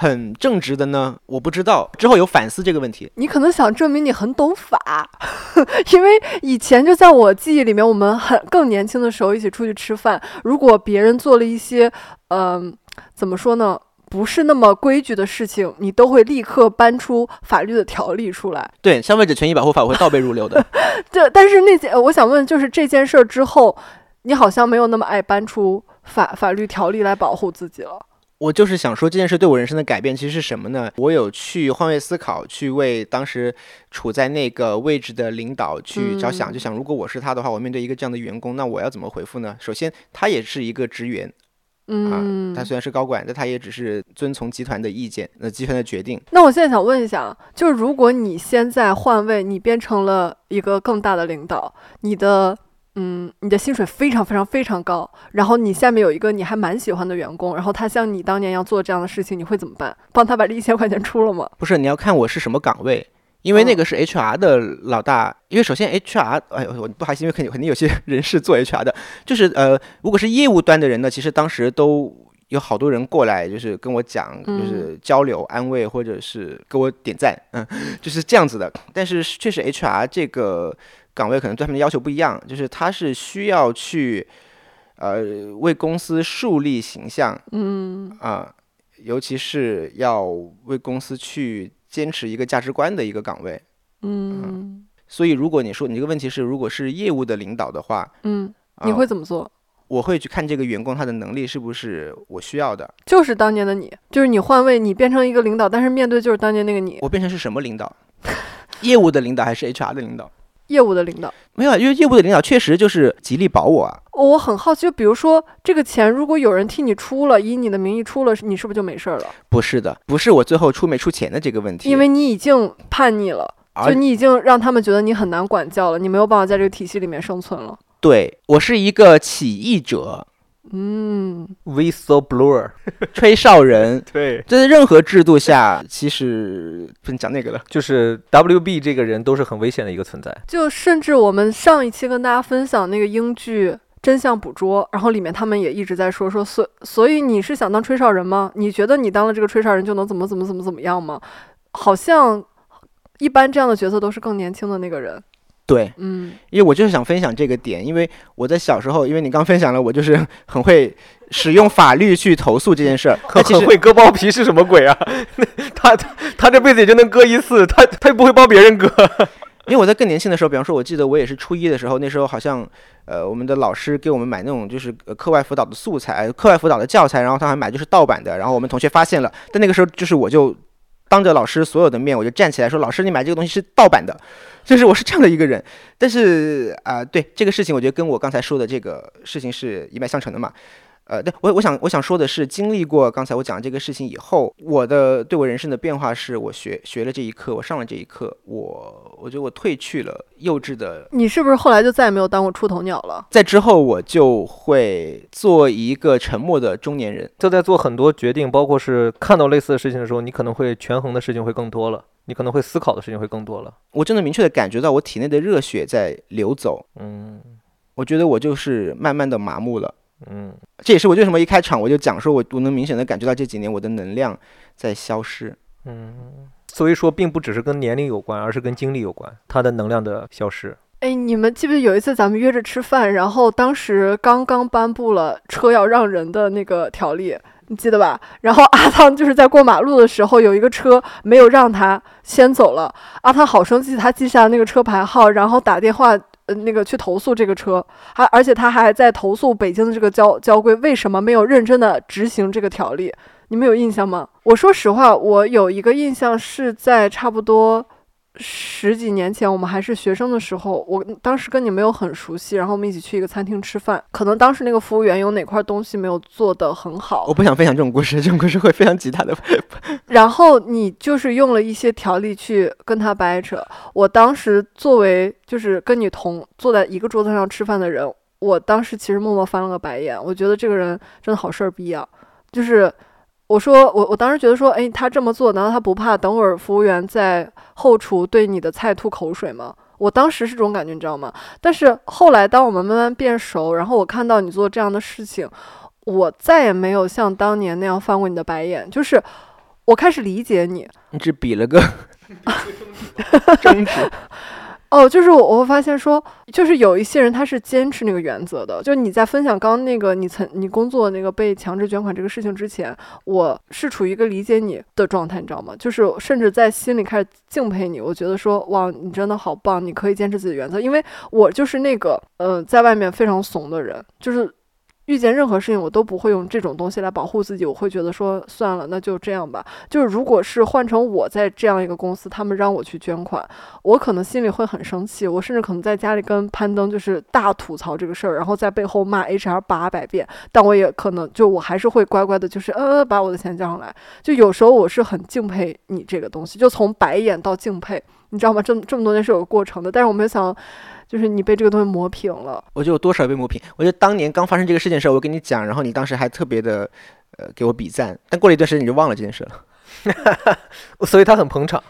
很正直的呢？我不知道。之后有反思这个问题。你可能想证明你很懂法，因为以前就在我记忆里面，我们很更年轻的时候一起出去吃饭，如果别人做了一些，嗯、怎么说呢？不是那么规矩的事情，你都会立刻搬出法律的条例出来。对消费者权益保护法，我会倒背如流的。对，但是那件，呃我想问，就是这件事儿之后，你好像没有那么爱搬出法法律条例来保护自己了。我就是想说这件事对我人生的改变其实是什么呢？我有去换位思考，去为当时处在那个位置的领导去着想，嗯就想如果我是他的话，我面对一个这样的员工，那我要怎么回复呢？首先，他也是一个职员嗯，啊，他虽然是高管，但他也只是遵从集团的意见，那集团的决定。那我现在想问一下，就是如果你现在换位，你变成了一个更大的领导，你的嗯，你的薪水非常非常非常高，然后你下面有一个你还蛮喜欢的员工，然后他像你当年一样做这样的事情，你会怎么办？帮他把这一千块钱出了吗？不是，你要看我是什么岗位。因为那哦个是 HR 的老大，因为首先 HR，哎呦，我不好意思，因为肯定肯定有些人是做 HR 的，就是呃，如果是业务端的人呢，其实当时都有好多人过来，就是跟我讲，就是交流、安慰，或者是给我点赞，嗯，就是这样子的。但是确实 HR 这个岗位可能对他们的要求不一样，就是他是需要去呃为公司树立形象，嗯啊、尤其是要为公司去坚持一个价值观的一个岗位。嗯所以，如果你说你这个问题是，如果是业务的领导的话，嗯，啊你会怎么做？我会去看这个员工他的能力是不是我需要的，就是当年的你，就是你换位，你变成一个领导，但是面对就是当年那个你，我变成是什么领导？业务的领导还是 HR 的领导？业务的领导。没有啊，因为业务的领导确实就是极力保我啊。我很好奇，就比如说这个钱，如果有人替你出了，以你的名义出了，你是不是就没事儿了？不是的，不是我最后出没出钱的这个问题，因为你已经叛逆了，就你已经让他们觉得你很难管教了，你没有办法在这个体系里面生存了。对我是一个起义者，嗯，whistleblower，吹哨人，对，在任何制度下，其实不能讲那个了。就是 WB 这个人都是很危险的一个存在。就甚至我们上一期跟大家分享那个英剧。真相捕捉，然后里面他们也一直在说说，所所以你是想当吹哨人吗？你觉得你当了这个吹哨人就能怎么怎么怎么怎么样吗？好像一般这样的角色都是更年轻的那个人。对，嗯，因为我就是想分享这个点，因为我在小时候，因为你刚分享了，我就是很会使用法律去投诉这件事儿，很但其实很会割包皮是什么鬼啊？他他他这辈子也就能割一次，他他又不会帮别人割。因为我在更年轻的时候，比方说，我记得我也是初一的时候，那时候好像，呃，我们的老师给我们买那种就是呃课外辅导的素材、课外辅导的教材，然后他还买就是盗版的，然后我们同学发现了，但那个时候就是我就当着老师所有的面，我就站起来说：“老师，你买这个东西是盗版的。”就是我是这样的一个人。但是啊、对这个事情，我觉得跟我刚才说的这个事情是一脉相承的嘛。呃，对我我想我想说的是，经历过刚才我讲的这个事情以后，我的对我人生的变化是我学学了这一课，我上了这一课，我我觉得我褪去了幼稚的，你是不是后来就再也没有当过出头鸟了？在之后我就会做一个沉默的中年人。就在做很多决定，包括是看到类似的事情的时候，你可能会权衡的事情会更多了，你可能会思考的事情会更多了。我真的明确的感觉到我体内的热血在流走，嗯我觉得我就是慢慢的麻木了。嗯，这也是我为什么一开场我就讲说我我能明显的感觉到这几年我的能量在消失。嗯，所以说并不只是跟年龄有关，而是跟经历有关，它的能量的消失。哎，你们记不记得有一次咱们约着吃饭，然后当时刚刚颁布了车要让人的那个条例，你记得吧？然后阿汤就是在过马路的时候，有一个车没有让他先走了，阿汤好生气，他记下了那个车牌号，然后打电话。那个去投诉这个车，还而且他还在投诉北京的这个交交规为什么没有认真的执行这个条例，你们有印象吗？我说实话，我有一个印象是在差不多十几年前我们还是学生的时候，我当时跟你没有很熟悉，然后我们一起去一个餐厅吃饭，可能当时那个服务员有哪块东西没有做得很好我，不想分享这种故事，这种故事会非常极大的。然后你就是用了一些条例去跟他掰扯。我当时作为就是跟你同坐在一个桌子上吃饭的人，我当时其实默默翻了个白眼，我觉得这个人真的好事儿逼啊！就是我说我我当时觉得说，哎，他这么做，难道他不怕等会儿服务员在后厨对你的菜吐口水吗？我当时是这种感觉，你知道吗？但是后来当我们慢慢变熟，然后我看到你做这样的事情，我再也没有像当年那样翻过你的白眼，就是我开始理解你。你只比了个 中指，哦，就是我我会发现说，就是有一些人他是坚持那个原则的。就你在分享刚刚那个你曾你工作那个被强制捐款这个事情之前，我是处于一个理解你的状态，你知道吗？就是甚至在心里开始敬佩你，我觉得说哇，你真的好棒，你可以坚持自己的原则。因为我就是那个呃，在外面非常怂的人，就是。遇见任何事情，我都不会用这种东西来保护自己。我会觉得说，算了，那就这样吧。就是如果是换成我在这样一个公司，他们让我去捐款，我可能心里会很生气，我甚至可能在家里跟攀登就是大吐槽这个事儿，然后在背后骂 HR 八百遍，但我也可能就我还是会乖乖的，就是呃把我的钱交上来。就有时候我是很敬佩你这个东西，就从白眼到敬佩，你知道吗？这这么多年是有过程的，但是我没有想，就是你被这个东西磨平了。我觉得我多少被磨平。我觉得当年刚发生这个事件的时候，我跟你讲，然后你当时还特别的呃给我比赞，但过了一段时间你就忘了这件事了。所以他很捧场。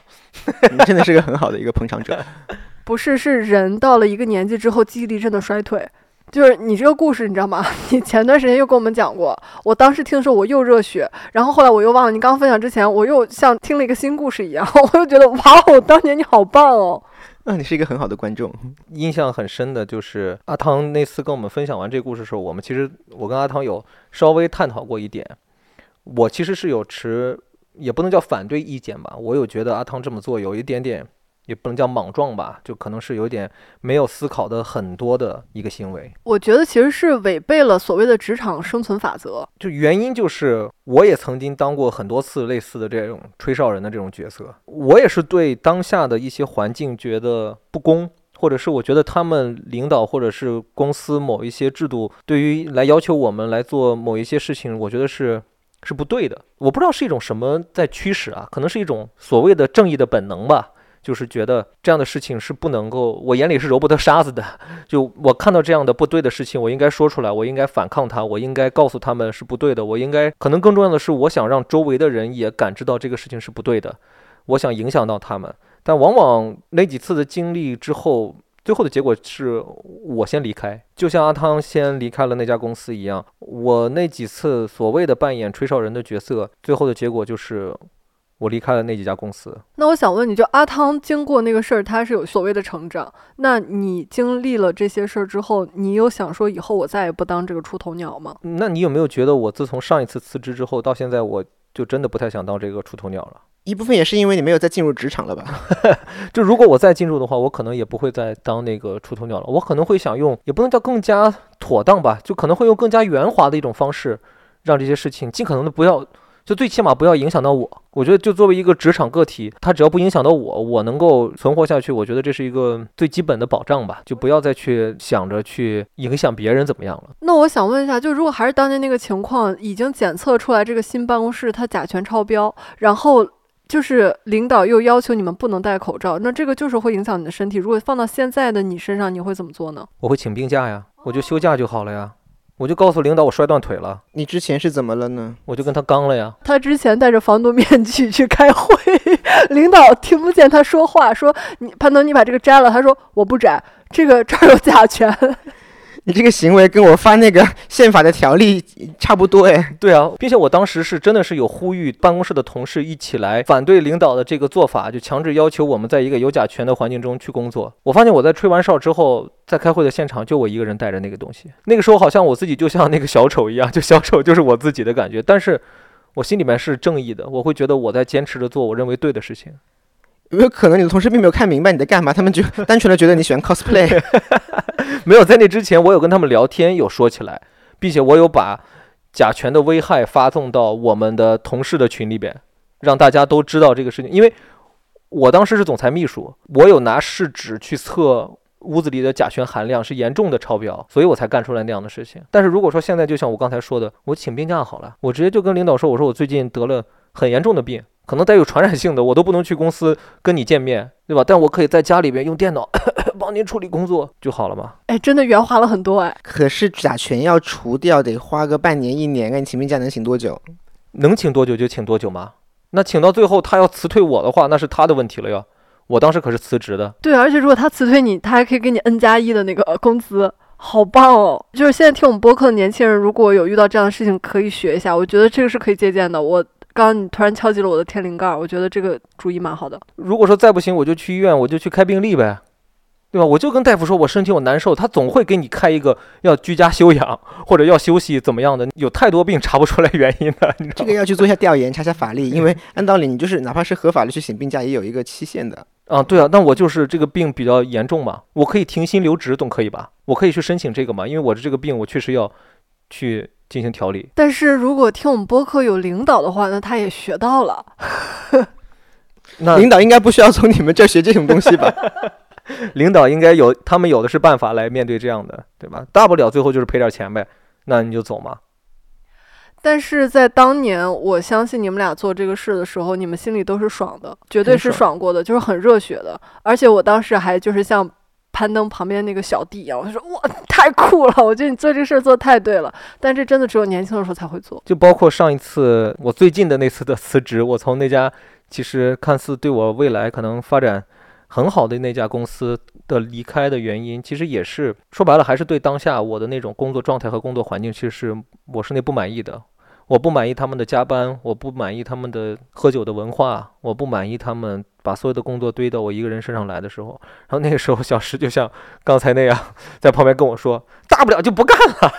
你真的是个很好的一个捧场者。不是，是人到了一个年纪之后，记忆力真的衰退。就是你这个故事，你知道吗？你前段时间又跟我们讲过，我当时听的时候我又热血，然后后来我又忘了。你刚分享之前，我又像听了一个新故事一样，我又觉得哇哦，当年你好棒哦。那，你是一个很好的观众。印象很深的就是阿汤那次跟我们分享完这个故事的时候，我们其实我跟阿汤有稍微探讨过一点，我其实是有持也不能叫反对意见吧，我有觉得阿汤这么做有一点点，也不能叫莽撞吧，就可能是有点没有思考的很多的一个行为。我觉得其实是违背了所谓的职场生存法则。就原因就是，我也曾经当过很多次类似的这种吹哨人的这种角色，我也是对当下的一些环境觉得不公，或者是我觉得他们领导或者是公司某一些制度对于来要求我们来做某一些事情，我觉得是是不对的。我不知道是一种什么在驱使啊，可能是一种所谓的正义的本能吧。就是觉得这样的事情是不能够，我眼里是揉不得沙子的。就我看到这样的不对的事情，我应该说出来，我应该反抗它，我应该告诉他们是不对的，我应该可能更重要的是，我想让周围的人也感知到这个事情是不对的，我想影响到他们。但往往那几次的经历之后，最后的结果是我先离开，就像阿汤先离开了那家公司一样。我那几次所谓的扮演吹哨人的角色，最后的结果就是我离开了那几家公司。那我想问你，就阿汤经过那个事儿，他是有所谓的成长。那你经历了这些事儿之后，你有想说以后我再也不当这个出头鸟吗？那你有没有觉得我自从上一次辞职之后到现在，我就真的不太想当这个出头鸟了？一部分也是因为你没有再进入职场了吧？就如果我再进入的话，我可能也不会再当那个出头鸟了。我可能会想用，也不能叫更加妥当吧，就可能会用更加圆滑的一种方式，让这些事情尽可能的不要，就最起码不要影响到我。我觉得，就作为一个职场个体，他只要不影响到我，我能够存活下去，我觉得这是一个最基本的保障吧。就不要再去想着去影响别人怎么样了。那我想问一下，就如果还是当年那个情况，已经检测出来这个新办公室它甲醛超标，然后就是领导又要求你们不能戴口罩，那这个就是会影响你的身体。如果放到现在的你身上，你会怎么做呢？我会请病假呀，我就休假就好了呀。我就告诉领导我摔断腿了，你之前是怎么了呢？我就跟他刚了呀。他之前戴着防毒面具去开会，领导听不见他说话，说你潘东你把这个摘了，他说我不摘，这个这儿有甲醛。你这个行为跟我发那个 宪法的条例差不多哎。对啊，并且我当时是真的是有呼吁办公室的同事一起来反对领导的这个做法，就强制要求我们在一个有甲醛的环境中去工作。我发现我在吹完哨之后，在开会的现场就我一个人带着那个东西，那个时候好像我自己就像那个小丑一样，就小丑就是我自己的感觉，但是我心里面是正义的，我会觉得我在坚持着做我认为对的事情。有没有可能你的同事并没有看明白你在干嘛？他们就 单纯的觉得你喜欢 cosplay？没有，在那之前我有跟他们聊天，有说起来，并且我有把甲醛的危害发送到我们的同事的群里边，让大家都知道这个事情。因为我当时是总裁秘书，我有拿试纸去测屋子里的甲醛含量是严重的超标，所以我才干出来那样的事情。但是如果说现在就像我刚才说的，我请病假好了，我直接就跟领导说，我说我最近得了很严重的病，可能带有传染性的，我都不能去公司跟你见面，对吧？但我可以在家里边用电脑 帮您处理工作就好了嘛。哎，真的圆滑了很多哎。可是甲醛要除掉得花个半年一年，那你请病假能请多久？能请多久就请多久吗？那请到最后他要辞退我的话，那是他的问题了哟。我当时可是辞职的。对，而且如果他辞退你，他还可以给你 N 加一的那个工资，好棒哦！就是现在听我们播客的年轻人，如果有遇到这样的事情，可以学一下，我觉得这个是可以借鉴的。我刚刚你突然敲击了我的天灵盖，我觉得这个主意蛮好的。如果说再不行，我就去医院，我就去开病历呗。对吧？我就跟大夫说，我身体我难受，他总会给你开一个要居家休养或者要休息怎么样的。有太多病查不出来原因的，这个要去做一下调研，查查法律，因为按道理你就是哪怕是合法的去请病假，也有一个期限的。啊，对啊，那我就是这个病比较严重嘛，我可以停薪留职总可以吧？我可以去申请这个嘛？因为我的这个病我确实要去进行调理。但是如果听我们播客有领导的话，那他也学到了。那领导应该不需要从你们这儿学这种东西吧？领导应该有，他们有的是办法来面对这样的，对吧？大不了最后就是赔点钱呗，那你就走嘛。但是在当年，我相信你们俩做这个事的时候，你们心里都是爽的，绝对是爽过的，就是很热血的。而且我当时还就是像攀登旁边那个小弟一样，我就说哇，太酷了！我觉得你做这事儿做太对了。但这真的只有年轻的时候才会做。就包括上一次我最近的那次的辞职，我从那家其实看似对我未来可能发展。很好的那家公司的离开的原因，其实也是说白了，还是对当下我的那种工作状态和工作环境，其实是我是那不满意的。我不满意他们的加班，我不满意他们的喝酒的文化，我不满意他们把所有的工作堆到我一个人身上来的时候。然后那个时候，小石就像刚才那样，在旁边跟我说：“大不了就不干了。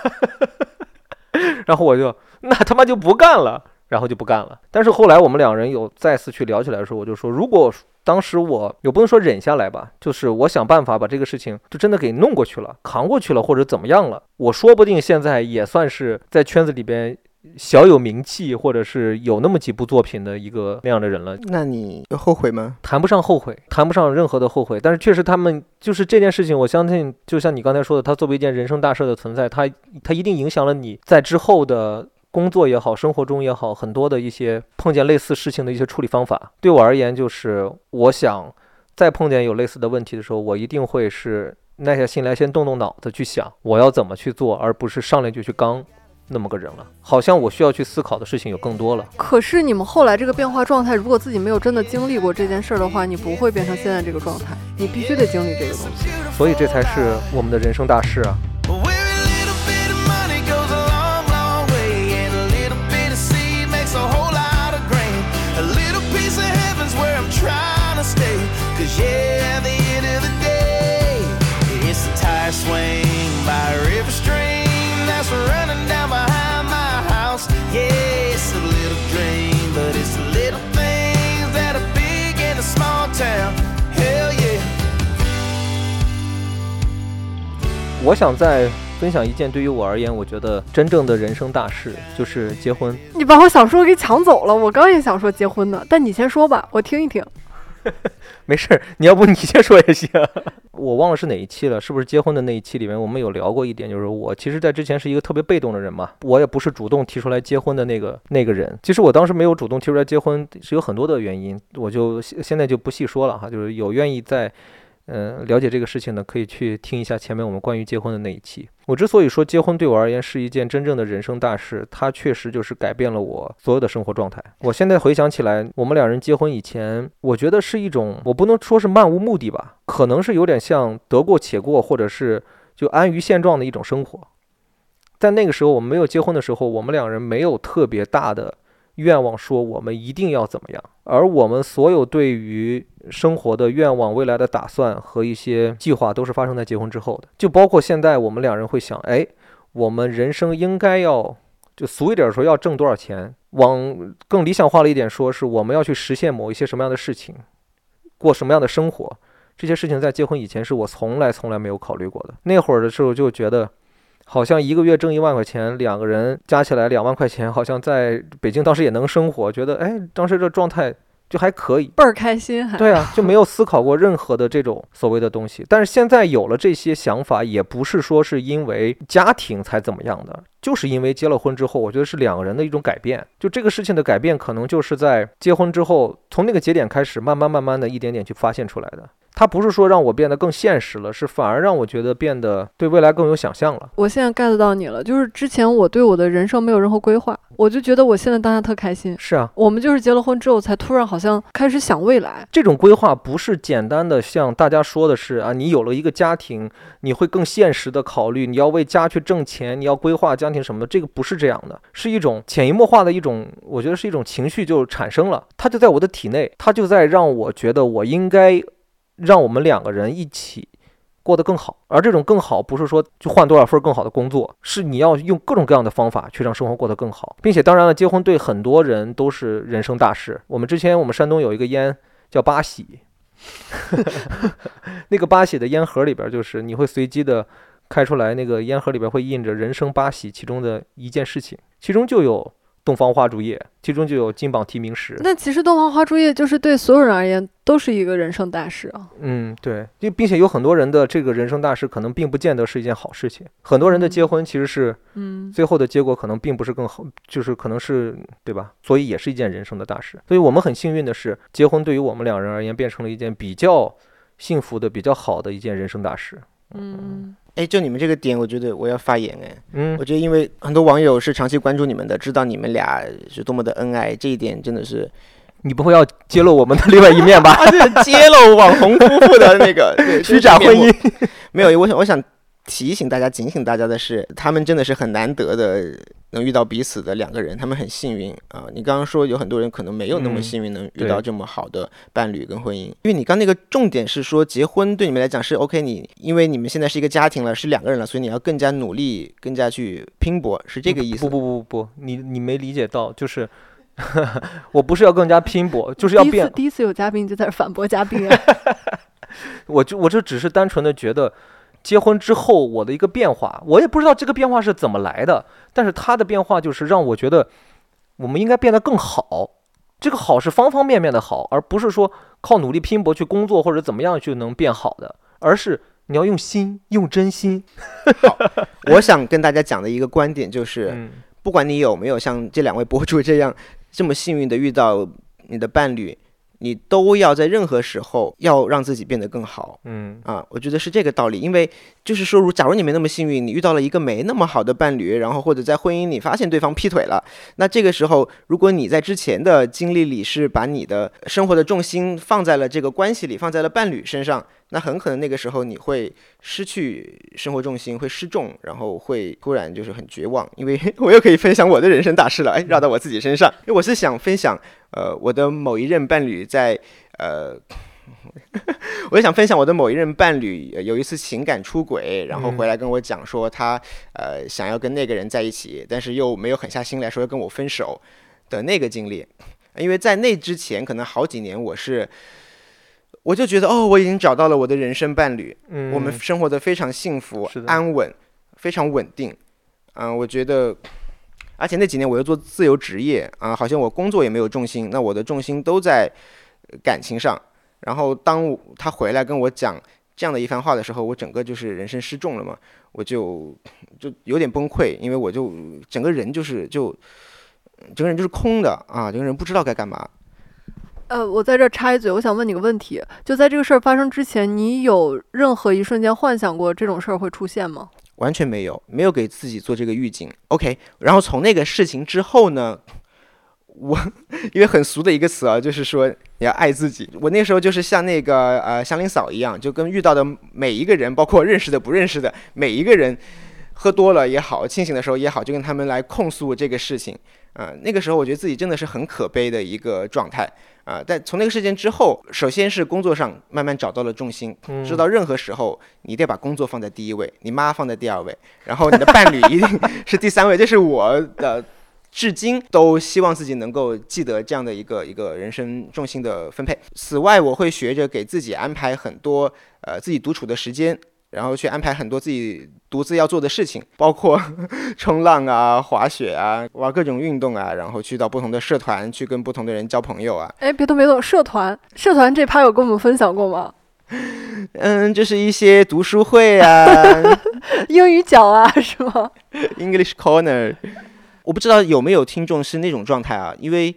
”然后我就那他妈就不干了，然后就不干了。但是后来我们两人有再次去聊起来的时候，我就说，如果。当时我也不能说忍下来吧，就是我想办法把这个事情就真的给弄过去了，扛过去了，或者怎么样了。我说不定现在也算是在圈子里边小有名气，或者是有那么几部作品的一个那样的人了。那你后悔吗？谈不上后悔，谈不上任何的后悔。但是确实，他们就是这件事情，我相信，就像你刚才说的，他作为一件人生大事的存在，他他一定影响了你在之后的。工作也好，生活中也好，很多的一些碰见类似事情的一些处理方法，对我而言就是，我想再碰见有类似的问题的时候，我一定会是耐下心来，先动动脑子去想我要怎么去做，而不是上来就去刚那么个人了。好像我需要去思考的事情有更多了。可是你们后来这个变化状态，如果自己没有真的经历过这件事儿的话，你不会变成现在这个状态，你必须得经历这个东西。所以这才是我们的人生大事啊。我想再分享一件对于我而言，我觉得真正的人生大事就是结婚。你把我想说给抢走了，我刚也想说结婚呢，但你先说吧，我听一听。没事，你要不你先说也行。我忘了是哪一期了，是不是结婚的那一期里面我们有聊过一点，就是我其实，在之前是一个特别被动的人嘛，我也不是主动提出来结婚的那个那个人。其实我当时没有主动提出来结婚，是有很多的原因，我就现在就不细说了哈，就是有愿意在。嗯，了解这个事情呢，可以去听一下前面我们关于结婚的那一期。我之所以说结婚对我而言是一件真正的人生大事，它确实就是改变了我所有的生活状态。我现在回想起来，我们两人结婚以前，我觉得是一种，我不能说是漫无目的吧，可能是有点像得过且过，或者是就安于现状的一种生活。在那个时候，我们没有结婚的时候，我们两人没有特别大的。愿望说我们一定要怎么样，而我们所有对于生活的愿望、未来的打算和一些计划，都是发生在结婚之后的。就包括现在我们两人会想，哎，我们人生应该要，就俗一点说，要挣多少钱？往更理想化了一点说，是我们要去实现某一些什么样的事情，过什么样的生活？这些事情在结婚以前是我从来从来没有考虑过的。那会儿的时候就觉得。好像一个月挣一万块钱，两个人加起来两万块钱，好像在北京当时也能生活。觉得哎，当时这状态就还可以。倍儿开心还。对啊，就没有思考过任何的这种 所谓的东西。但是现在有了这些想法，也不是说是因为家庭才怎么样的，就是因为结了婚之后，我觉得是两个人的一种改变。就这个事情的改变，可能就是在结婚之后，从那个节点开始，慢慢慢慢的一点点去发现出来的。它不是说让我变得更现实了，是反而让我觉得变得对未来更有想象了。我现在 get 到你了，就是之前我对我的人生没有任何规划，我就觉得我现在当下特开心。是啊，我们就是结了婚之后，才突然好像开始想未来。这种规划不是简单的像大家说的是啊，你有了一个家庭，你会更现实的考虑，你要为家去挣钱，你要规划家庭什么的，这个不是这样的，是一种潜移默化的一种，我觉得是一种情绪就产生了，它就在我的体内，它就在让我觉得我应该。让我们两个人一起过得更好，而这种更好不是说就换多少份更好的工作，是你要用各种各样的方法去让生活过得更好，并且当然了，结婚对很多人都是人生大事。我们之前我们山东有一个烟叫八喜，那个八喜的烟盒里边就是你会随机的开出来，那个烟盒里边会印着人生八喜其中的一件事情，其中就有。东方花烛夜，其中就有金榜题名时。那其实洞房花烛夜就是对所有人而言都是一个人生大事啊。嗯，对，并并且有很多人的这个人生大事可能并不见得是一件好事情。很多人的结婚其实是，嗯，最后的结果可能并不是更好，就是可能是对吧？所以也是一件人生的大事。所以我们很幸运的是，结婚对于我们两人而言变成了一件比较幸福的、比较好的一件人生大事。嗯。哎，就你们这个点，我觉得我要发言哎。嗯，我觉得因为很多网友是长期关注你们的，知道你们俩是多么的恩爱，这一点真的是，你不会要揭露我们的另外一面吧？揭露网红夫妇的那个 虚假婚姻？没有，我想，我想。提醒大家、警醒大家的是，他们真的是很难得的能遇到彼此的两个人，他们很幸运啊！你刚刚说有很多人可能没有那么幸运能遇到这么好的伴侣跟婚姻，因为你刚那个重点是说结婚对你们来讲是 OK，你因为你们现在是一个家庭了，是两个人了，所以你要更加努力、更加去拼搏，是这个意思？不不不不不，你你没理解到，就是我不是要更加拼搏，就是要变。第一次有嘉宾就在这反驳嘉宾啊！我就我就只是单纯的觉得。结婚之后，我的一个变化，我也不知道这个变化是怎么来的，但是他的变化就是让我觉得，我们应该变得更好。这个好是方方面面的好，而不是说靠努力拼搏去工作或者怎么样就能变好的，而是你要用心，用真心。好，我想跟大家讲的一个观点就是，不管你有没有像这两位博主这样这么幸运的遇到你的伴侣。你都要在任何时候要让自己变得更好，嗯啊，我觉得是这个道理。因为就是说，如假如你没那么幸运，你遇到了一个没那么好的伴侣，然后或者在婚姻里发现对方劈腿了，那这个时候，如果你在之前的经历里是把你的生活的重心放在了这个关系里，放在了伴侣身上。那很可能那个时候你会失去生活重心，会失重，然后会突然就是很绝望。因为 我又可以分享我的人生大事了，哎，绕到我自己身上。因为我是想分享，呃，我的某一任伴侣在，呃，我想分享我的某一任伴侣有一次情感出轨，然后回来跟我讲说他呃想要跟那个人在一起，但是又没有狠下心来说要跟我分手的那个经历。因为在那之前可能好几年我是。我就觉得哦，我已经找到了我的人生伴侣，嗯，我们生活的非常幸福、安稳，非常稳定。嗯，我觉得，而且那几年我又做自由职业啊，好像我工作也没有重心，那我的重心都在感情上。然后当他回来跟我讲这样的一番话的时候，我整个就是人生失重了嘛，我就就有点崩溃，因为我就整个人就是就整个人就是空的啊，整个人不知道该干嘛。呃，我在这插一嘴，我想问你个问题：就在这个事儿发生之前，你有任何一瞬间幻想过这种事儿会出现吗？完全没有，没有给自己做这个预警。OK，然后从那个事情之后呢，我因为很俗的一个词啊，就是说你要爱自己。我那时候就是像那个呃祥林嫂一样，就跟遇到的每一个人，包括认识的、不认识的每一个人，喝多了也好，清醒的时候也好，就跟他们来控诉这个事情。啊，那个时候我觉得自己真的是很可悲的一个状态。啊，但从那个事件之后，首先是工作上慢慢找到了重心，知道任何时候你得把工作放在第一位，你妈放在第二位，然后你的伴侣一定 是第三位。这是我的至今都希望自己能够记得这样的一个一个人生重心的分配。此外，我会学着给自己安排很多呃自己独处的时间然后去安排很多自己独自要做的事情，包括 冲浪啊、滑雪啊、玩各种运动啊，然后去到不同的社团，去跟不同的人交朋友啊。哎，别动别动，社团社团这趴有跟我们分享过吗？嗯，就是一些读书会啊英语角啊，是吗？，English Corner。我不知道有没有听众是那种状态啊，因为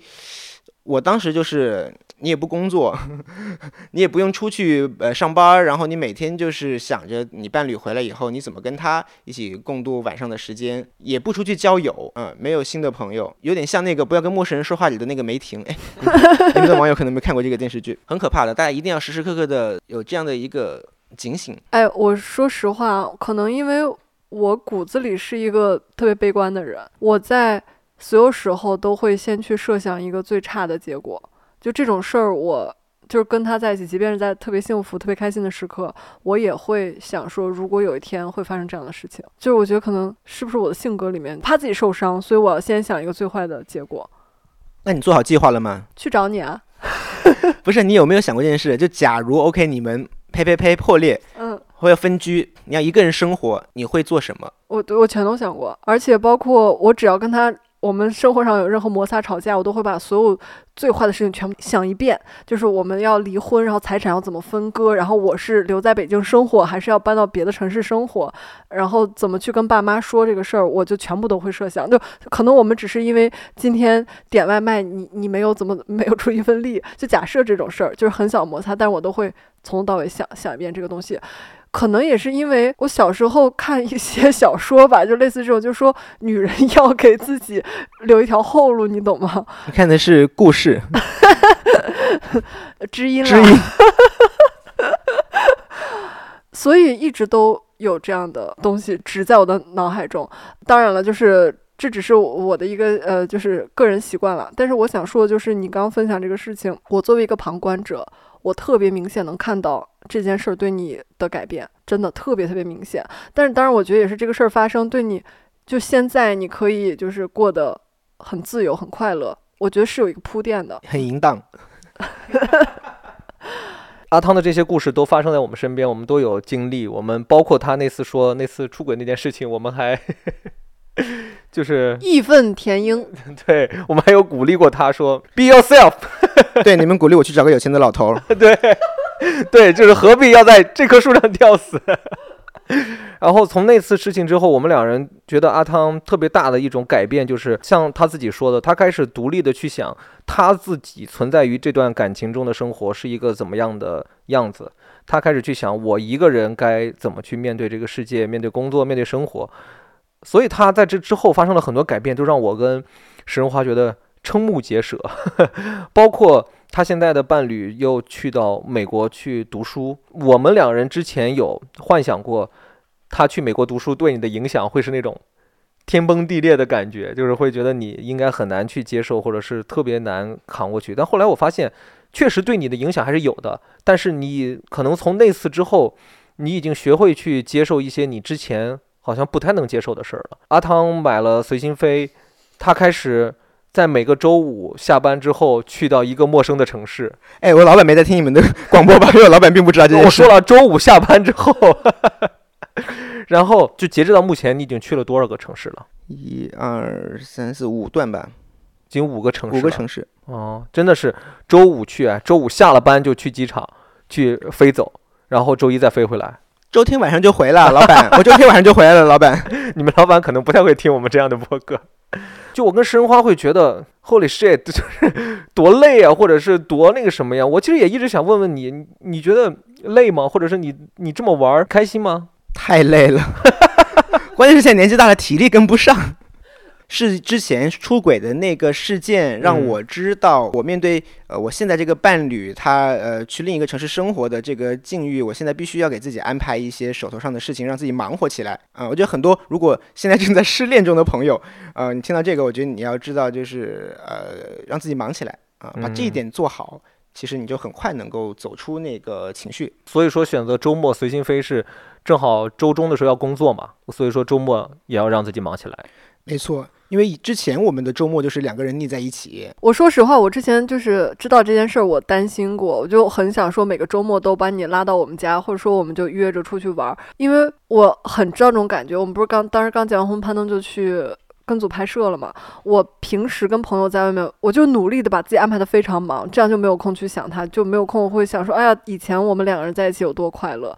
我当时就是你也不工作，你也不用出去呃上班儿，然后你每天就是想着你伴侣回来以后你怎么跟他一起共度晚上的时间，也不出去交友，嗯，没有新的朋友，有点像那个不要跟陌生人说话里的那个梅婷，哎，你们的网友可能没看过这个电视剧，很可怕的，大家一定要时时刻刻的有这样的一个警醒。哎，我说实话，可能因为我骨子里是一个特别悲观的人，我在所有时候都会先去设想一个最差的结果。就这种事儿，我就是跟他在一起，即便是在特别幸福、特别开心的时刻，我也会想说，如果有一天会发生这样的事情，就是我觉得可能是不是我的性格里面怕自己受伤，所以我要先想一个最坏的结果。那你做好计划了吗？去找你啊，不是，你有没有想过这件事？就假如 OK，你们呸呸呸破裂，嗯。或要分居，你要一个人生活，你会做什么？我我全都想过，而且包括我只要跟他我们生活上有任何摩擦吵架，我都会把所有最坏的事情全部想一遍，就是我们要离婚，然后财产要怎么分割，然后我是留在北京生活，还是要搬到别的城市生活，然后怎么去跟爸妈说这个事儿，我就全部都会设想。就可能我们只是因为今天点外卖，你你没有怎么没有出一份力，就假设这种事儿就是很小摩擦，但我都会从头到尾想想一遍这个东西。可能也是因为我小时候看一些小说吧，就类似这种，就是说女人要给自己留一条后路，你懂吗？你看的是故事，知音知了，音。所以一直都有这样的东西植在我的脑海中。当然了，就是这只是我的一个呃，就是个人习惯了。但是我想说的就是，你刚刚分享这个事情，我作为一个旁观者，我特别明显能看到这件事儿对你的改变，真的特别特别明显。但是当然，我觉得也是这个事儿发生对你，就现在你可以就是过得很自由、很快乐。我觉得是有一个铺垫的。很淫荡。阿汤的这些故事都发生在我们身边，我们都有经历。我们包括他那次说那次出轨那件事情，我们还就是义愤填膺，对我们还有鼓励过他说 “be yourself”，对，你们鼓励我去找个有钱的老头儿。对对，就是何必要在这棵树上吊死。然后从那次事情之后，我们两人觉得阿汤特别大的一种改变，就是像他自己说的，他开始独立的去想他自己存在于这段感情中的生活是一个怎么样的样子。他开始去想我一个人该怎么去面对这个世界，面对工作，面对生活。所以他在这之后发生了很多改变，都让我跟石荣华觉得瞠目结舌，包括。他现在的伴侣又去到美国去读书，我们两人之前有幻想过，他去美国读书对你的影响会是那种天崩地裂的感觉，就是会觉得你应该很难去接受，或者是特别难扛过去。但后来我发现，确实对你的影响还是有的，但是你可能从那次之后，你已经学会去接受一些你之前好像不太能接受的事儿了。阿汤买了随心飞，他开始。在每个周五下班之后，去到一个陌生的城市。哎，我老板没在听你们的广播吧？因为我老板并不知道这件事。我说了，周五下班之后，然后就截止到目前，你已经去了多少个城市了？一二三四五段吧，已经五个城市。五个城市。哦，真的是周五去，啊，周五下了班就去机场去飞走，然后周一再飞回来。周天晚上就回了，老板，我周天晚上就回来了，老板。你们老板可能不太会听我们这样的播客。就我跟食人花会觉得，Holy shit，就是多累啊，或者是多那个什么呀？我其实也一直想问问你，你觉得累吗？或者是你你这么玩开心吗？太累了，关键是现在年纪大了，体力跟不上。是之前出轨的那个事件让我知道，我面对呃我现在这个伴侣，他呃去另一个城市生活的这个境遇，我现在必须要给自己安排一些手头上的事情，让自己忙活起来啊、我觉得很多如果现在正在失恋中的朋友，呃，你听到这个，我觉得你要知道，就是呃让自己忙起来啊、把这一点做好，其实你就很快能够走出那个情绪。所以说选择周末随心飞是正好周中的时候要工作嘛，所以说周末也要让自己忙起来。没错，因为之前我们的周末就是两个人腻在一起。我说实话，我之前就是知道这件事儿，我担心过，我就很想说每个周末都把你拉到我们家，或者说我们就约着出去玩儿，因为我很知道这种感觉。我们不是刚当时刚结完婚，攀登就去跟组拍摄了嘛。我平时跟朋友在外面，我就努力的把自己安排的非常忙，这样就没有空去想他，就没有空会想说，哎呀，以前我们两个人在一起有多快乐。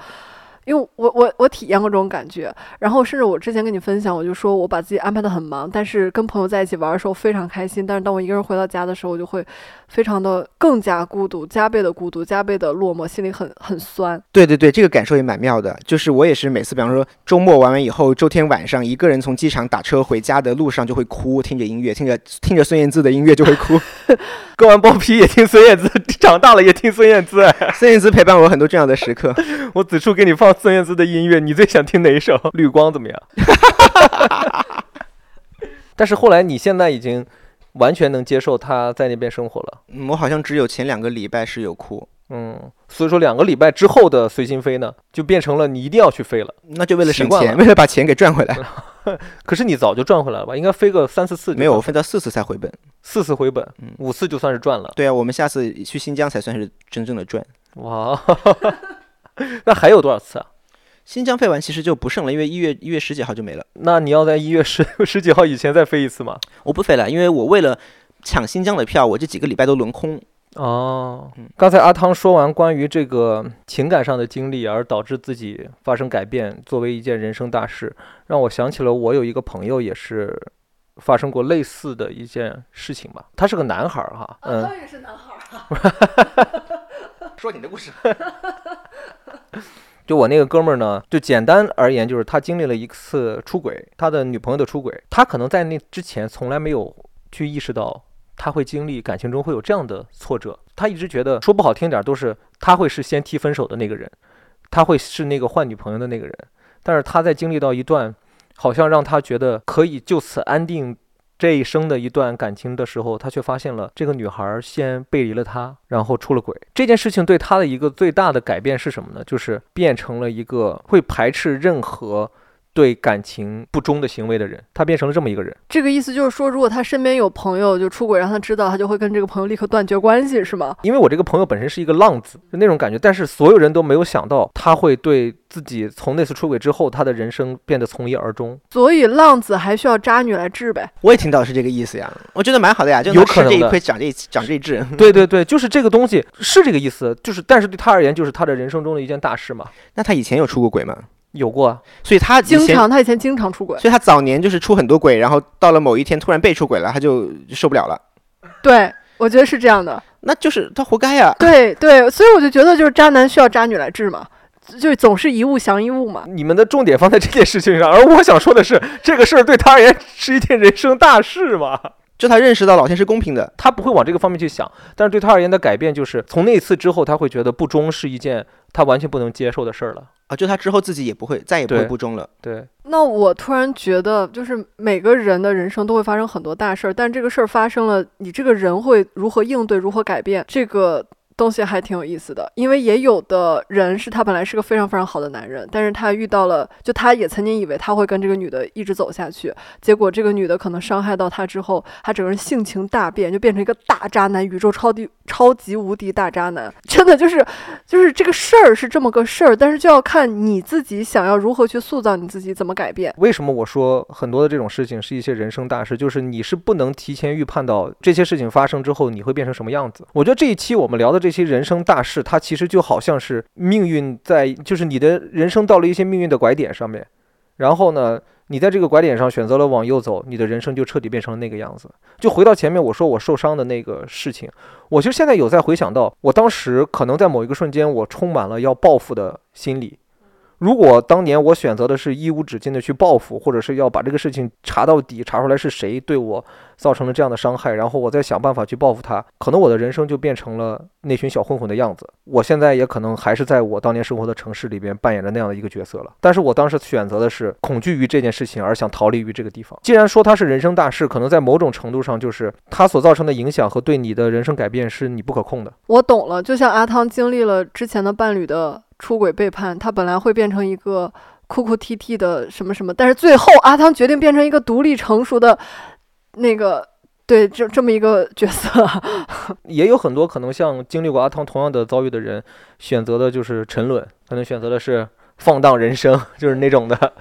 因为我我我体验过这种感觉，然后甚至我之前跟你分享，我就说我把自己安排的很忙，但是跟朋友在一起玩的时候非常开心，但是当我一个人回到家的时候，我就会非常的更加孤独，加倍的孤独，加倍的落寞，心里很很酸。对对对，这个感受也蛮妙的。就是我也是每次，比方说周末玩完以后，周天晚上一个人从机场打车回家的路上就会哭，听着音乐，听着听着孙燕姿的音乐就会哭。割完包皮也听孙燕姿，长大了也听孙燕姿。哎 孙燕姿陪伴我很多这样的时刻。我此处给你放孙燕姿的音乐，你最想听哪一首？绿光怎么样？但是后来你现在已经完全能接受他在那边生活了，嗯，我好像只有前两个礼拜是有哭，嗯，所以说两个礼拜之后的随心飞呢，就变成了你一定要去飞了。那就为了省钱，了为了把钱给赚回来。可是你早就赚回来了吧？应该飞个三四次没有，我飞到四次才回本。四次回本嗯，五次就算是赚了。对啊，我们下次去新疆才算是真正的赚。哇，那还有多少次啊？新疆飞完其实就不剩了，因为一月一月十几号就没了。那你要在一月十十几号以前再飞一次吗？我不飞了，因为我为了抢新疆的票，我这几个礼拜都轮空。哦嗯，刚才阿汤说完关于这个情感上的经历，而导致自己发生改变，作为一件人生大事，让我想起了我有一个朋友也是发生过类似的一件事情吧。他是个男孩儿哈，嗯，当然是男孩儿。说你的故事。就我那个哥们儿呢，就简单而言，就是他经历了一次出轨，他的女朋友的出轨，他可能在那之前从来没有去意识到他会经历感情中会有这样的挫折，他一直觉得说不好听点儿都是他会是先提分手的那个人，他会是那个换女朋友的那个人，但是他在经历到一段好像让他觉得可以就此安定这一生的一段感情的时候，他却发现了这个女孩先背离了他，然后出了轨。这件事情对他的一个最大的改变是什么呢？就是变成了一个会排斥任何对感情不忠的行为的人，他变成了这么一个人。这个意思就是说，如果他身边有朋友就出轨，让他知道，他就会跟这个朋友立刻断绝关系，是吗？因为我这个朋友本身是一个浪子，就那种感觉，但是所有人都没有想到他会对自己从那次出轨之后，他的人生变得从一而终。所以浪子还需要渣女来治呗。我也听到是这个意思呀，我觉得蛮好的呀，就有能吃这一可能的亏长这一长这一智。对对对，就是这个东西是这个意思，就是但是对他而言，就是他的人生中的一件大事嘛。那他以前有出过轨吗？有过啊，所以他以经，常他以前经常出轨，所以他早年就是出很多轨，然后到了某一天突然被出轨了，他就受不了了，对我觉得是这样的。那就是他活该呀。对对，所以我就觉得就是渣男需要渣女来治嘛，就总是一物降一物嘛。你们的重点放在这件事情上，而我想说的是，这个事儿对他而言是一件人生大事嘛。就他认识到老天是公平的，他不会往这个方面去想，但是对他而言的改变就是从那一次之后，他会觉得不忠是一件他完全不能接受的事儿了。啊，就他之后自己也不会再也不会不忠了。对，那我突然觉得，就是每个人的人生都会发生很多大事儿，但这个事儿发生了，你这个人会如何应对，如何改变，这个东西还挺有意思的。因为也有的人是他本来是个非常非常好的男人，但是他遇到了，就他也曾经以为他会跟这个女的一直走下去，结果这个女的可能伤害到他之后，他整个人性情大变，就变成一个大渣男，宇宙超级超级无敌大渣男。真的就是就是这个事儿是这么个事儿，但是就要看你自己想要如何去塑造你自己，怎么改变。为什么我说很多的这种事情是一些人生大事？就是你是不能提前预判到这些事情发生之后你会变成什么样子。我觉得这一期我们聊的这这些人生大事，它其实就好像是命运在，就是你的人生到了一些命运的拐点上面，然后呢，你在这个拐点上选择了往右走，你的人生就彻底变成了那个样子。就回到前面我说我受伤的那个事情，我其实现在有在回想到，我当时可能在某一个瞬间，我充满了要报复的心理。如果当年我选择的是一无止境的去报复，或者是要把这个事情查到底，查出来是谁对我造成了这样的伤害，然后我再想办法去报复他，可能我的人生就变成了那群小混混的样子。我现在也可能还是在我当年生活的城市里边扮演着那样的一个角色了。但是我当时选择的是恐惧于这件事情而想逃离于这个地方。既然说它是人生大事，可能在某种程度上就是它所造成的影响和对你的人生改变是你不可控的。我懂了，就像阿汤经历了之前的伴侣的。出轨背叛，他本来会变成一个哭哭啼啼的什么什么，但是最后阿汤决定变成一个独立成熟的那个，对，这这么一个角色。也有很多可能像经历过阿汤同样的遭遇的人，选择的就是沉沦，可能选择的是放荡人生，就是那种的。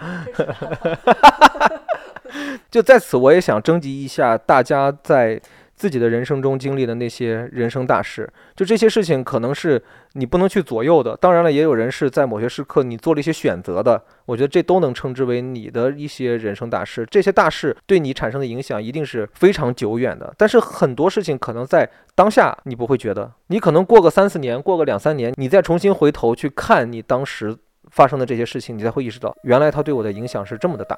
就在此，我也想征集一下大家在。自己的人生中经历的那些人生大事，就这些事情可能是你不能去左右的。当然了，也有人是在某些时刻你做了一些选择的。我觉得这都能称之为你的一些人生大事。这些大事对你产生的影响一定是非常久远的。但是很多事情可能在当下你不会觉得，你可能过个三四年，过个两三年，你再重新回头去看你当时发生的这些事情，你才会意识到，原来它对我的影响是这么的大。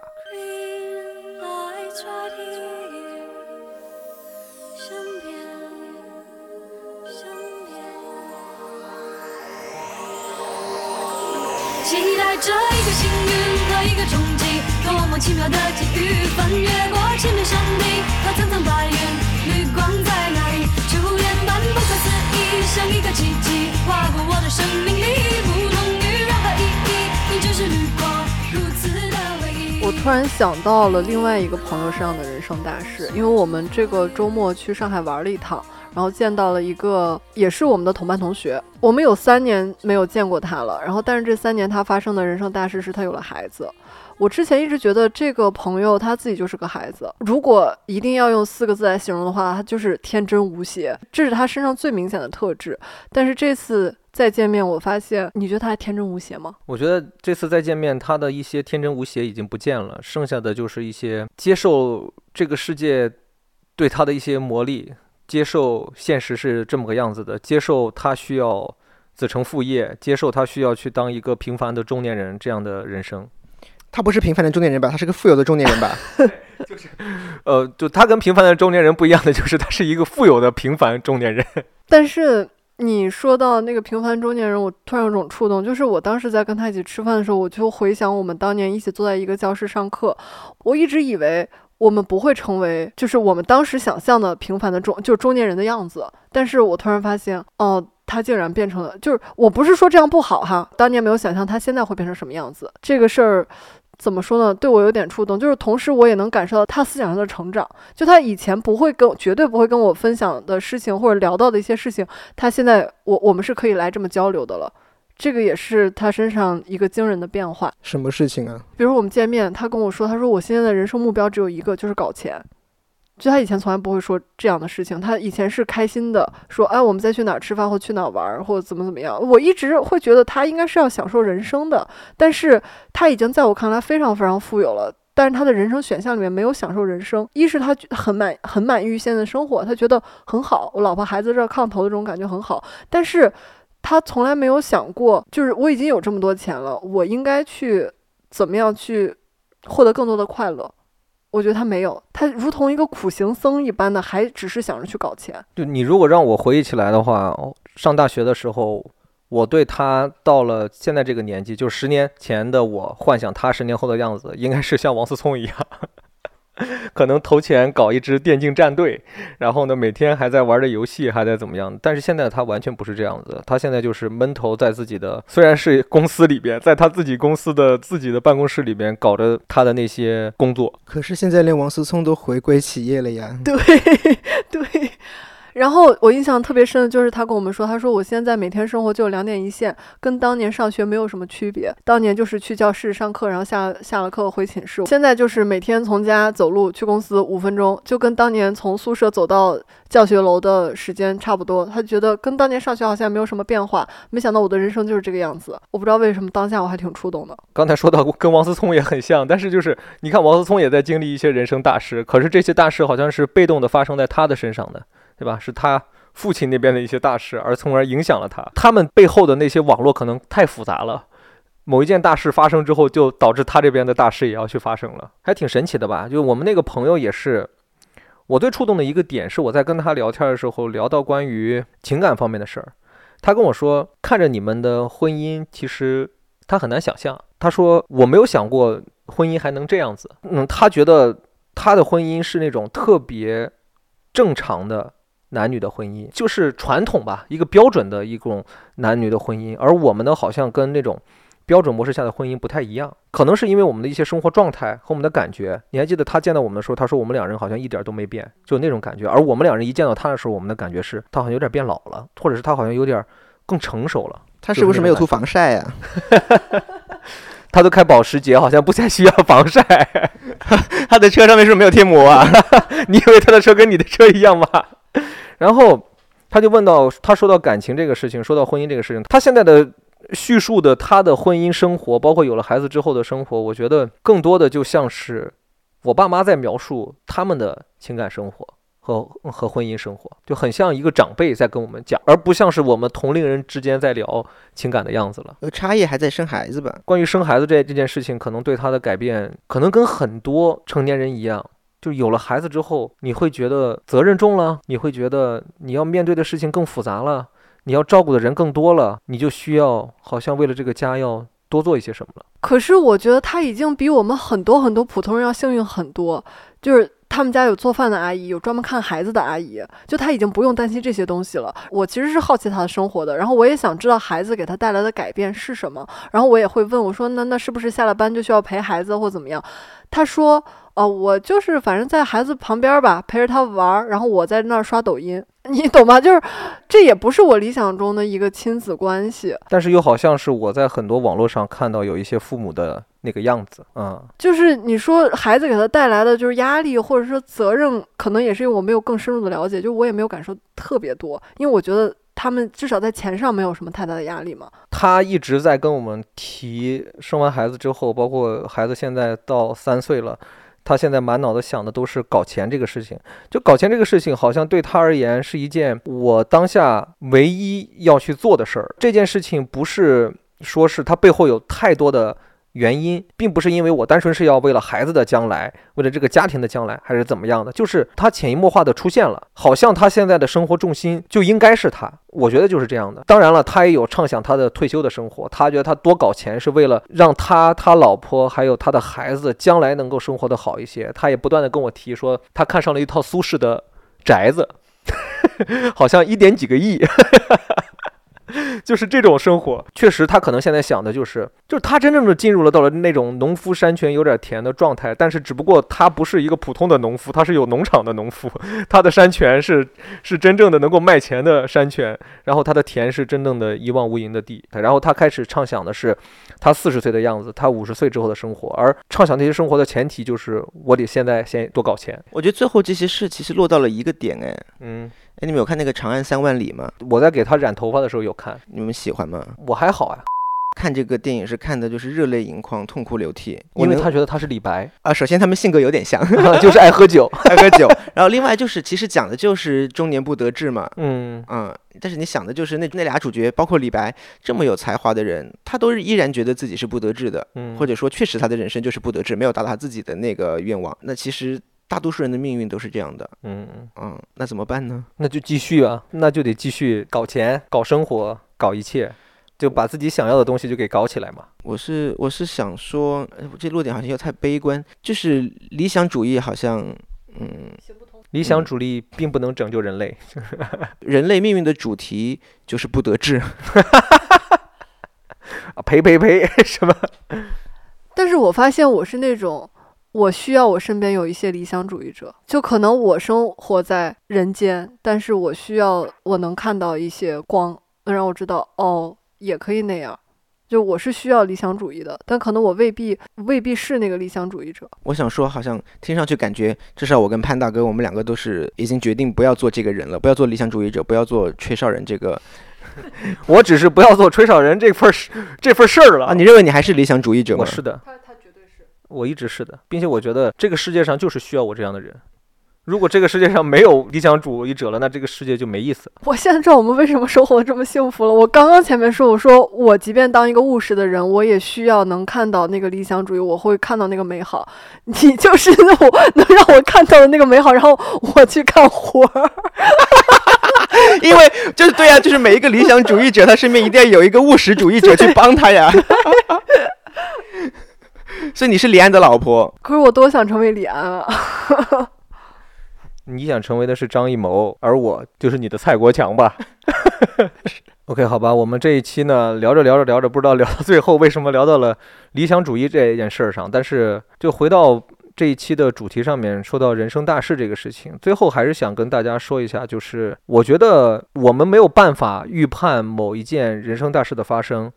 这一个幸运和一个冲击，多么奇妙的际遇！翻越过千面山顶和层层白云，绿光在哪里？初恋般不可思议，像一个奇迹，划过我的生命里，不同于任何意义，你就是绿光，如此的唯一。我突然想到了另外一个朋友身上的人生大事，因为我们这个周末去上海玩了一趟。然后见到了一个也是我们的同班同学，我们有三年没有见过他了。然后，但是这三年他发生的人生大事是他有了孩子。我之前一直觉得这个朋友他自己就是个孩子。如果一定要用四个字来形容的话，他就是天真无邪，这是他身上最明显的特质。但是这次再见面，我发现，你觉得他还天真无邪吗？我觉得这次再见面，他的一些天真无邪已经不见了，剩下的就是一些接受这个世界对他的一些磨砺。接受现实是这么个样子的，接受他需要子承父业，接受他需要去当一个平凡的中年人这样的人生。他不是平凡的中年人吧？他是个富有的中年人吧？就是，呃，就他跟平凡的中年人不一样的，就是他是一个富有的平凡中年人。但是你说到那个平凡中年人，我突然有种触动，就是我当时在跟他一起吃饭的时候，我就回想我们当年一起坐在一个教室上课，我一直以为。我们不会成为，就是我们当时想象的平凡的中，就是中年人的样子。但是我突然发现，哦，他竟然变成了，就是我不是说这样不好哈，当年没有想象他现在会变成什么样子。这个事儿怎么说呢？对我有点触动，就是同时我也能感受到他思想上的成长。就他以前不会跟，绝对不会跟我分享的事情，或者聊到的一些事情，他现在我我们是可以来这么交流的了。这个也是他身上一个惊人的变化。什么事情啊？比如我们见面，他跟我说，他说我现在的人生目标只有一个，就是搞钱。就他以前从来不会说这样的事情，他以前是开心的，说哎，我们再去哪儿吃饭，或去哪儿玩，或者怎么怎么样。我一直会觉得他应该是要享受人生的，但是他已经在我看来非常非常富有了，但是他的人生选项里面没有享受人生。一是他很满很满意于现在的生活，他觉得很好，我老婆孩子这炕头的这种感觉很好，但是。他从来没有想过，就是我已经有这么多钱了，我应该去怎么样去获得更多的快乐？我觉得他没有，他如同一个苦行僧一般的，还只是想着去搞钱。就你如果让我回忆起来的话，上大学的时候，我对他到了现在这个年纪，就十年前的我幻想他十年后的样子，应该是像王思聪一样。可能投钱搞一支电竞战队，然后呢，每天还在玩着游戏，还在怎么样？但是现在他完全不是这样子，他现在就是闷头在自己的，虽然是公司里边，在他自己公司的自己的办公室里边搞着他的那些工作。可是现在连王思聪都回归企业了呀。对 对。然后我印象特别深的就是他跟我们说，他说我现在每天生活就两点一线，跟当年上学没有什么区别。当年就是去教室上课，然后下下了课回寝室。现在就是每天从家走路去公司五分钟，就跟当年从宿舍走到教学楼的时间差不多。他觉得跟当年上学好像没有什么变化。没想到我的人生就是这个样子。我不知道为什么当下我还挺触动的。刚才说到跟王思聪也很像，但是就是你看王思聪也在经历一些人生大事，可是这些大事好像是被动的发生在他的身上的。对吧？是他父亲那边的一些大事，而从而影响了他。他们背后的那些网络可能太复杂了，某一件大事发生之后，就导致他这边的大事也要去发生了，还挺神奇的吧？就我们那个朋友也是，我最触动的一个点是我在跟他聊天的时候聊到关于情感方面的事儿，他跟我说，看着你们的婚姻，其实他很难想象。他说我没有想过婚姻还能这样子，嗯，他觉得他的婚姻是那种特别正常的男女的婚姻，就是传统吧，一个标准的一种男女的婚姻，而我们呢，好像跟那种标准模式下的婚姻不太一样，可能是因为我们的一些生活状态和我们的感觉。你还记得他见到我们的时候，他说我们两人好像一点都没变，就那种感觉。而我们两人一见到他的时候，我们的感觉是他好像有点变老了，或者是他好像有点更成熟了。他是不是没有涂防晒呀、他都开保时捷，好像不太需要防晒。他的车上面是不是没有贴膜啊？你以为他的车跟你的车一样吗？然后他就问到，他说到感情这个事情，说到婚姻这个事情，他现在的叙述的他的婚姻生活，包括有了孩子之后的生活，我觉得更多的就像是我爸妈在描述他们的情感生活。和和婚姻生活就很像一个长辈在跟我们讲，而不像是我们同龄人之间在聊情感的样子了。呃，差异还在生孩子吧？关于生孩子这这件事情，可能对他的改变，可能跟很多成年人一样，就有了孩子之后，你会觉得责任重了，你会觉得你要面对的事情更复杂了，你要照顾的人更多了，你就需要好像为了这个家要多做一些什么了。可是我觉得他已经比我们很多很多普通人要幸运很多，就是他们家有做饭的阿姨，有专门看孩子的阿姨，就他已经不用担心这些东西了。我其实是好奇他的生活的，然后我也想知道孩子给他带来的改变是什么，然后我也会问我说，那那是不是下了班就需要陪孩子或怎么样？他说，哦，我就是反正在孩子旁边吧，陪着他玩儿，然后我在那儿刷抖音，你懂吗？就是这也不是我理想中的一个亲子关系。但是又好像是我在很多网络上看到有一些父母的那个样子，嗯，就是你说孩子给他带来的就是压力或者说责任，可能也是因为我没有更深入的了解，就我也没有感受特别多，因为我觉得他们至少在钱上没有什么太大的压力嘛。他一直在跟我们提生完孩子之后，包括孩子现在到三岁了，他现在满脑子想的都是搞钱这个事情。就搞钱这个事情，好像对他而言是一件我当下唯一要去做的事儿。这件事情不是说是他背后有太多的。原因并不是因为我单纯是要为了孩子的将来，为了这个家庭的将来，还是怎么样的，就是他潜移默化的出现了，好像他现在的生活重心就应该是他，我觉得就是这样的。当然了，他也有畅想他的退休的生活，他觉得他多搞钱是为了让他、他老婆还有他的孩子将来能够生活的好一些。他也不断的跟我提说，他看上了一套苏式的宅子，好像一点几个亿。就是这种生活，确实，他可能现在想的就是，就是他真正的进入了到了那种农夫山泉有点甜的状态，但是只不过他不是一个普通的农夫，他是有农场的农夫，他的山泉是是真正的能够卖钱的山泉，然后他的田是真正的一望无垠的地，然后他开始畅想的是他四十岁的样子，他五十岁之后的生活，而畅想这些生活的前提就是我得现在先多搞钱，我觉得最后这些事其实落到了一个点，哎，嗯，哎，你们有看那个《长安三万里》吗？我在给他染头发的时候有看，你们喜欢吗？我还好啊，看这个电影是看的就是热泪盈眶、痛哭流涕，因为他觉得他是李白，啊，首先他们性格有点像，就是爱喝酒，爱喝酒，然后另外就是其实讲的就是中年不得志嘛，嗯。嗯，但是你想的就是那那俩主角，包括李白这么有才华的人，他都是依然觉得自己是不得志的，嗯，或者说确实他的人生就是不得志，没有达到他自己的那个愿望。那其实大多数人的命运都是这样的，嗯，嗯嗯，那怎么办呢？那就继续啊，那就得继续搞钱、搞生活、搞一切，就把自己想要的东西就给搞起来嘛。我是我是想说，呃这落点好像又太悲观，就是理想主义好像，嗯，理想主义并不能拯救人类，人类命运的主题就是不得志。啊呸呸呸，什么？但是我发现我是那种，我需要我身边有一些理想主义者，就可能我生活在人间，但是我需要我能看到一些光，能让我知道哦，也可以那样。就我是需要理想主义的，但可能我未必未必是那个理想主义者。我想说，好像听上去感觉，至少我跟潘大哥，我们两个都是已经决定不要做这个人了，不要做理想主义者，不要做吹哨人这个 我只是不要做吹哨人这份儿事这份事儿了啊。你认为你还是理想主义者吗？我是的。我一直是的，并且我觉得这个世界上就是需要我这样的人。如果这个世界上没有理想主义者了，那这个世界就没意思。我现在知道我们为什么生活这么幸福了。我刚刚前面说，我说我即便当一个务实的人，我也需要能看到那个理想主义，我会看到那个美好。你就是 那我能让我看到的那个美好，然后我去干活儿。因为就是对呀、就是每一个理想主义者，他身边一定要有一个务实主义者去帮他呀。所以你是李安的老婆，可是我多想成为李安啊！你想成为的是张艺谋，而我就是你的蔡国强吧？OK，好吧，我们这一期呢聊着聊着聊着，不知道聊到最后为什么聊到了理想主义这件事儿上，但是就回到这一期的主题上面，说到人生大事这个事情，最后还是想跟大家说一下，就是我觉得我们没有办法预判某一件人生大事的发生。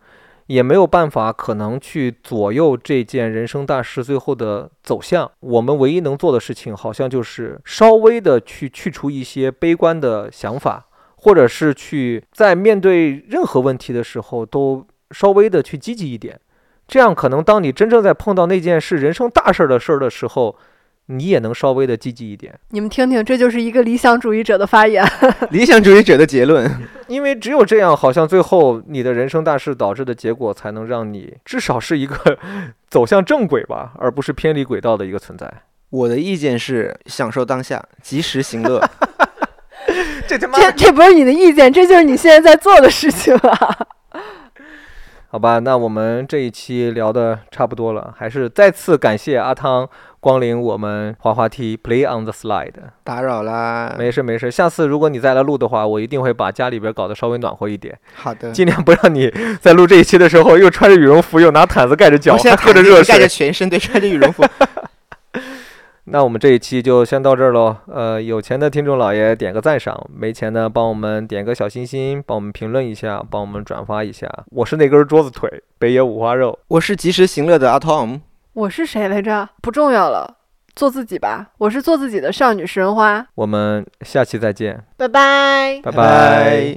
也没有办法可能去左右这件人生大事最后的走向。我们唯一能做的事情，好像就是稍微的去去除一些悲观的想法，或者是去在面对任何问题的时候，都稍微的去积极一点。这样可能当你真正在碰到那件事人生大事儿的事儿的时候，你也能稍微的积极一点。你们听听，这就是一个理想主义者的发言。理想主义者的结论。因为只有这样，好像最后你的人生大事导致的结果，才能让你至少是一个走向正轨吧，而不是偏离轨道的一个存在。我的意见是享受当下，及时行乐。这他妈这这不是你的意见，这就是你现在在做的事情啊！好吧，那我们这一期聊的差不多了，还是再次感谢阿汤光临我们滑滑梯 Play on the Slide。打扰啦。没事没事，下次如果你再来录的话，我一定会把家里边搞得稍微暖和一点，好的。尽量不让你在录这一期的时候又穿着羽绒服，又拿毯子盖着脚，还喝着热水盖着水。全身，对，穿着羽绒服。那我们这一期就先到这儿喽。呃，有钱的听众老爷点个赞赏，没钱的帮我们点个小心心，帮我们评论一下，帮我们转发一下。我是那根桌子腿，北野五花肉。我是及时行乐的阿 Tom。我是谁来着？不重要了，做自己吧。我是做自己的少女食人花。我们下期再见，拜拜。拜拜。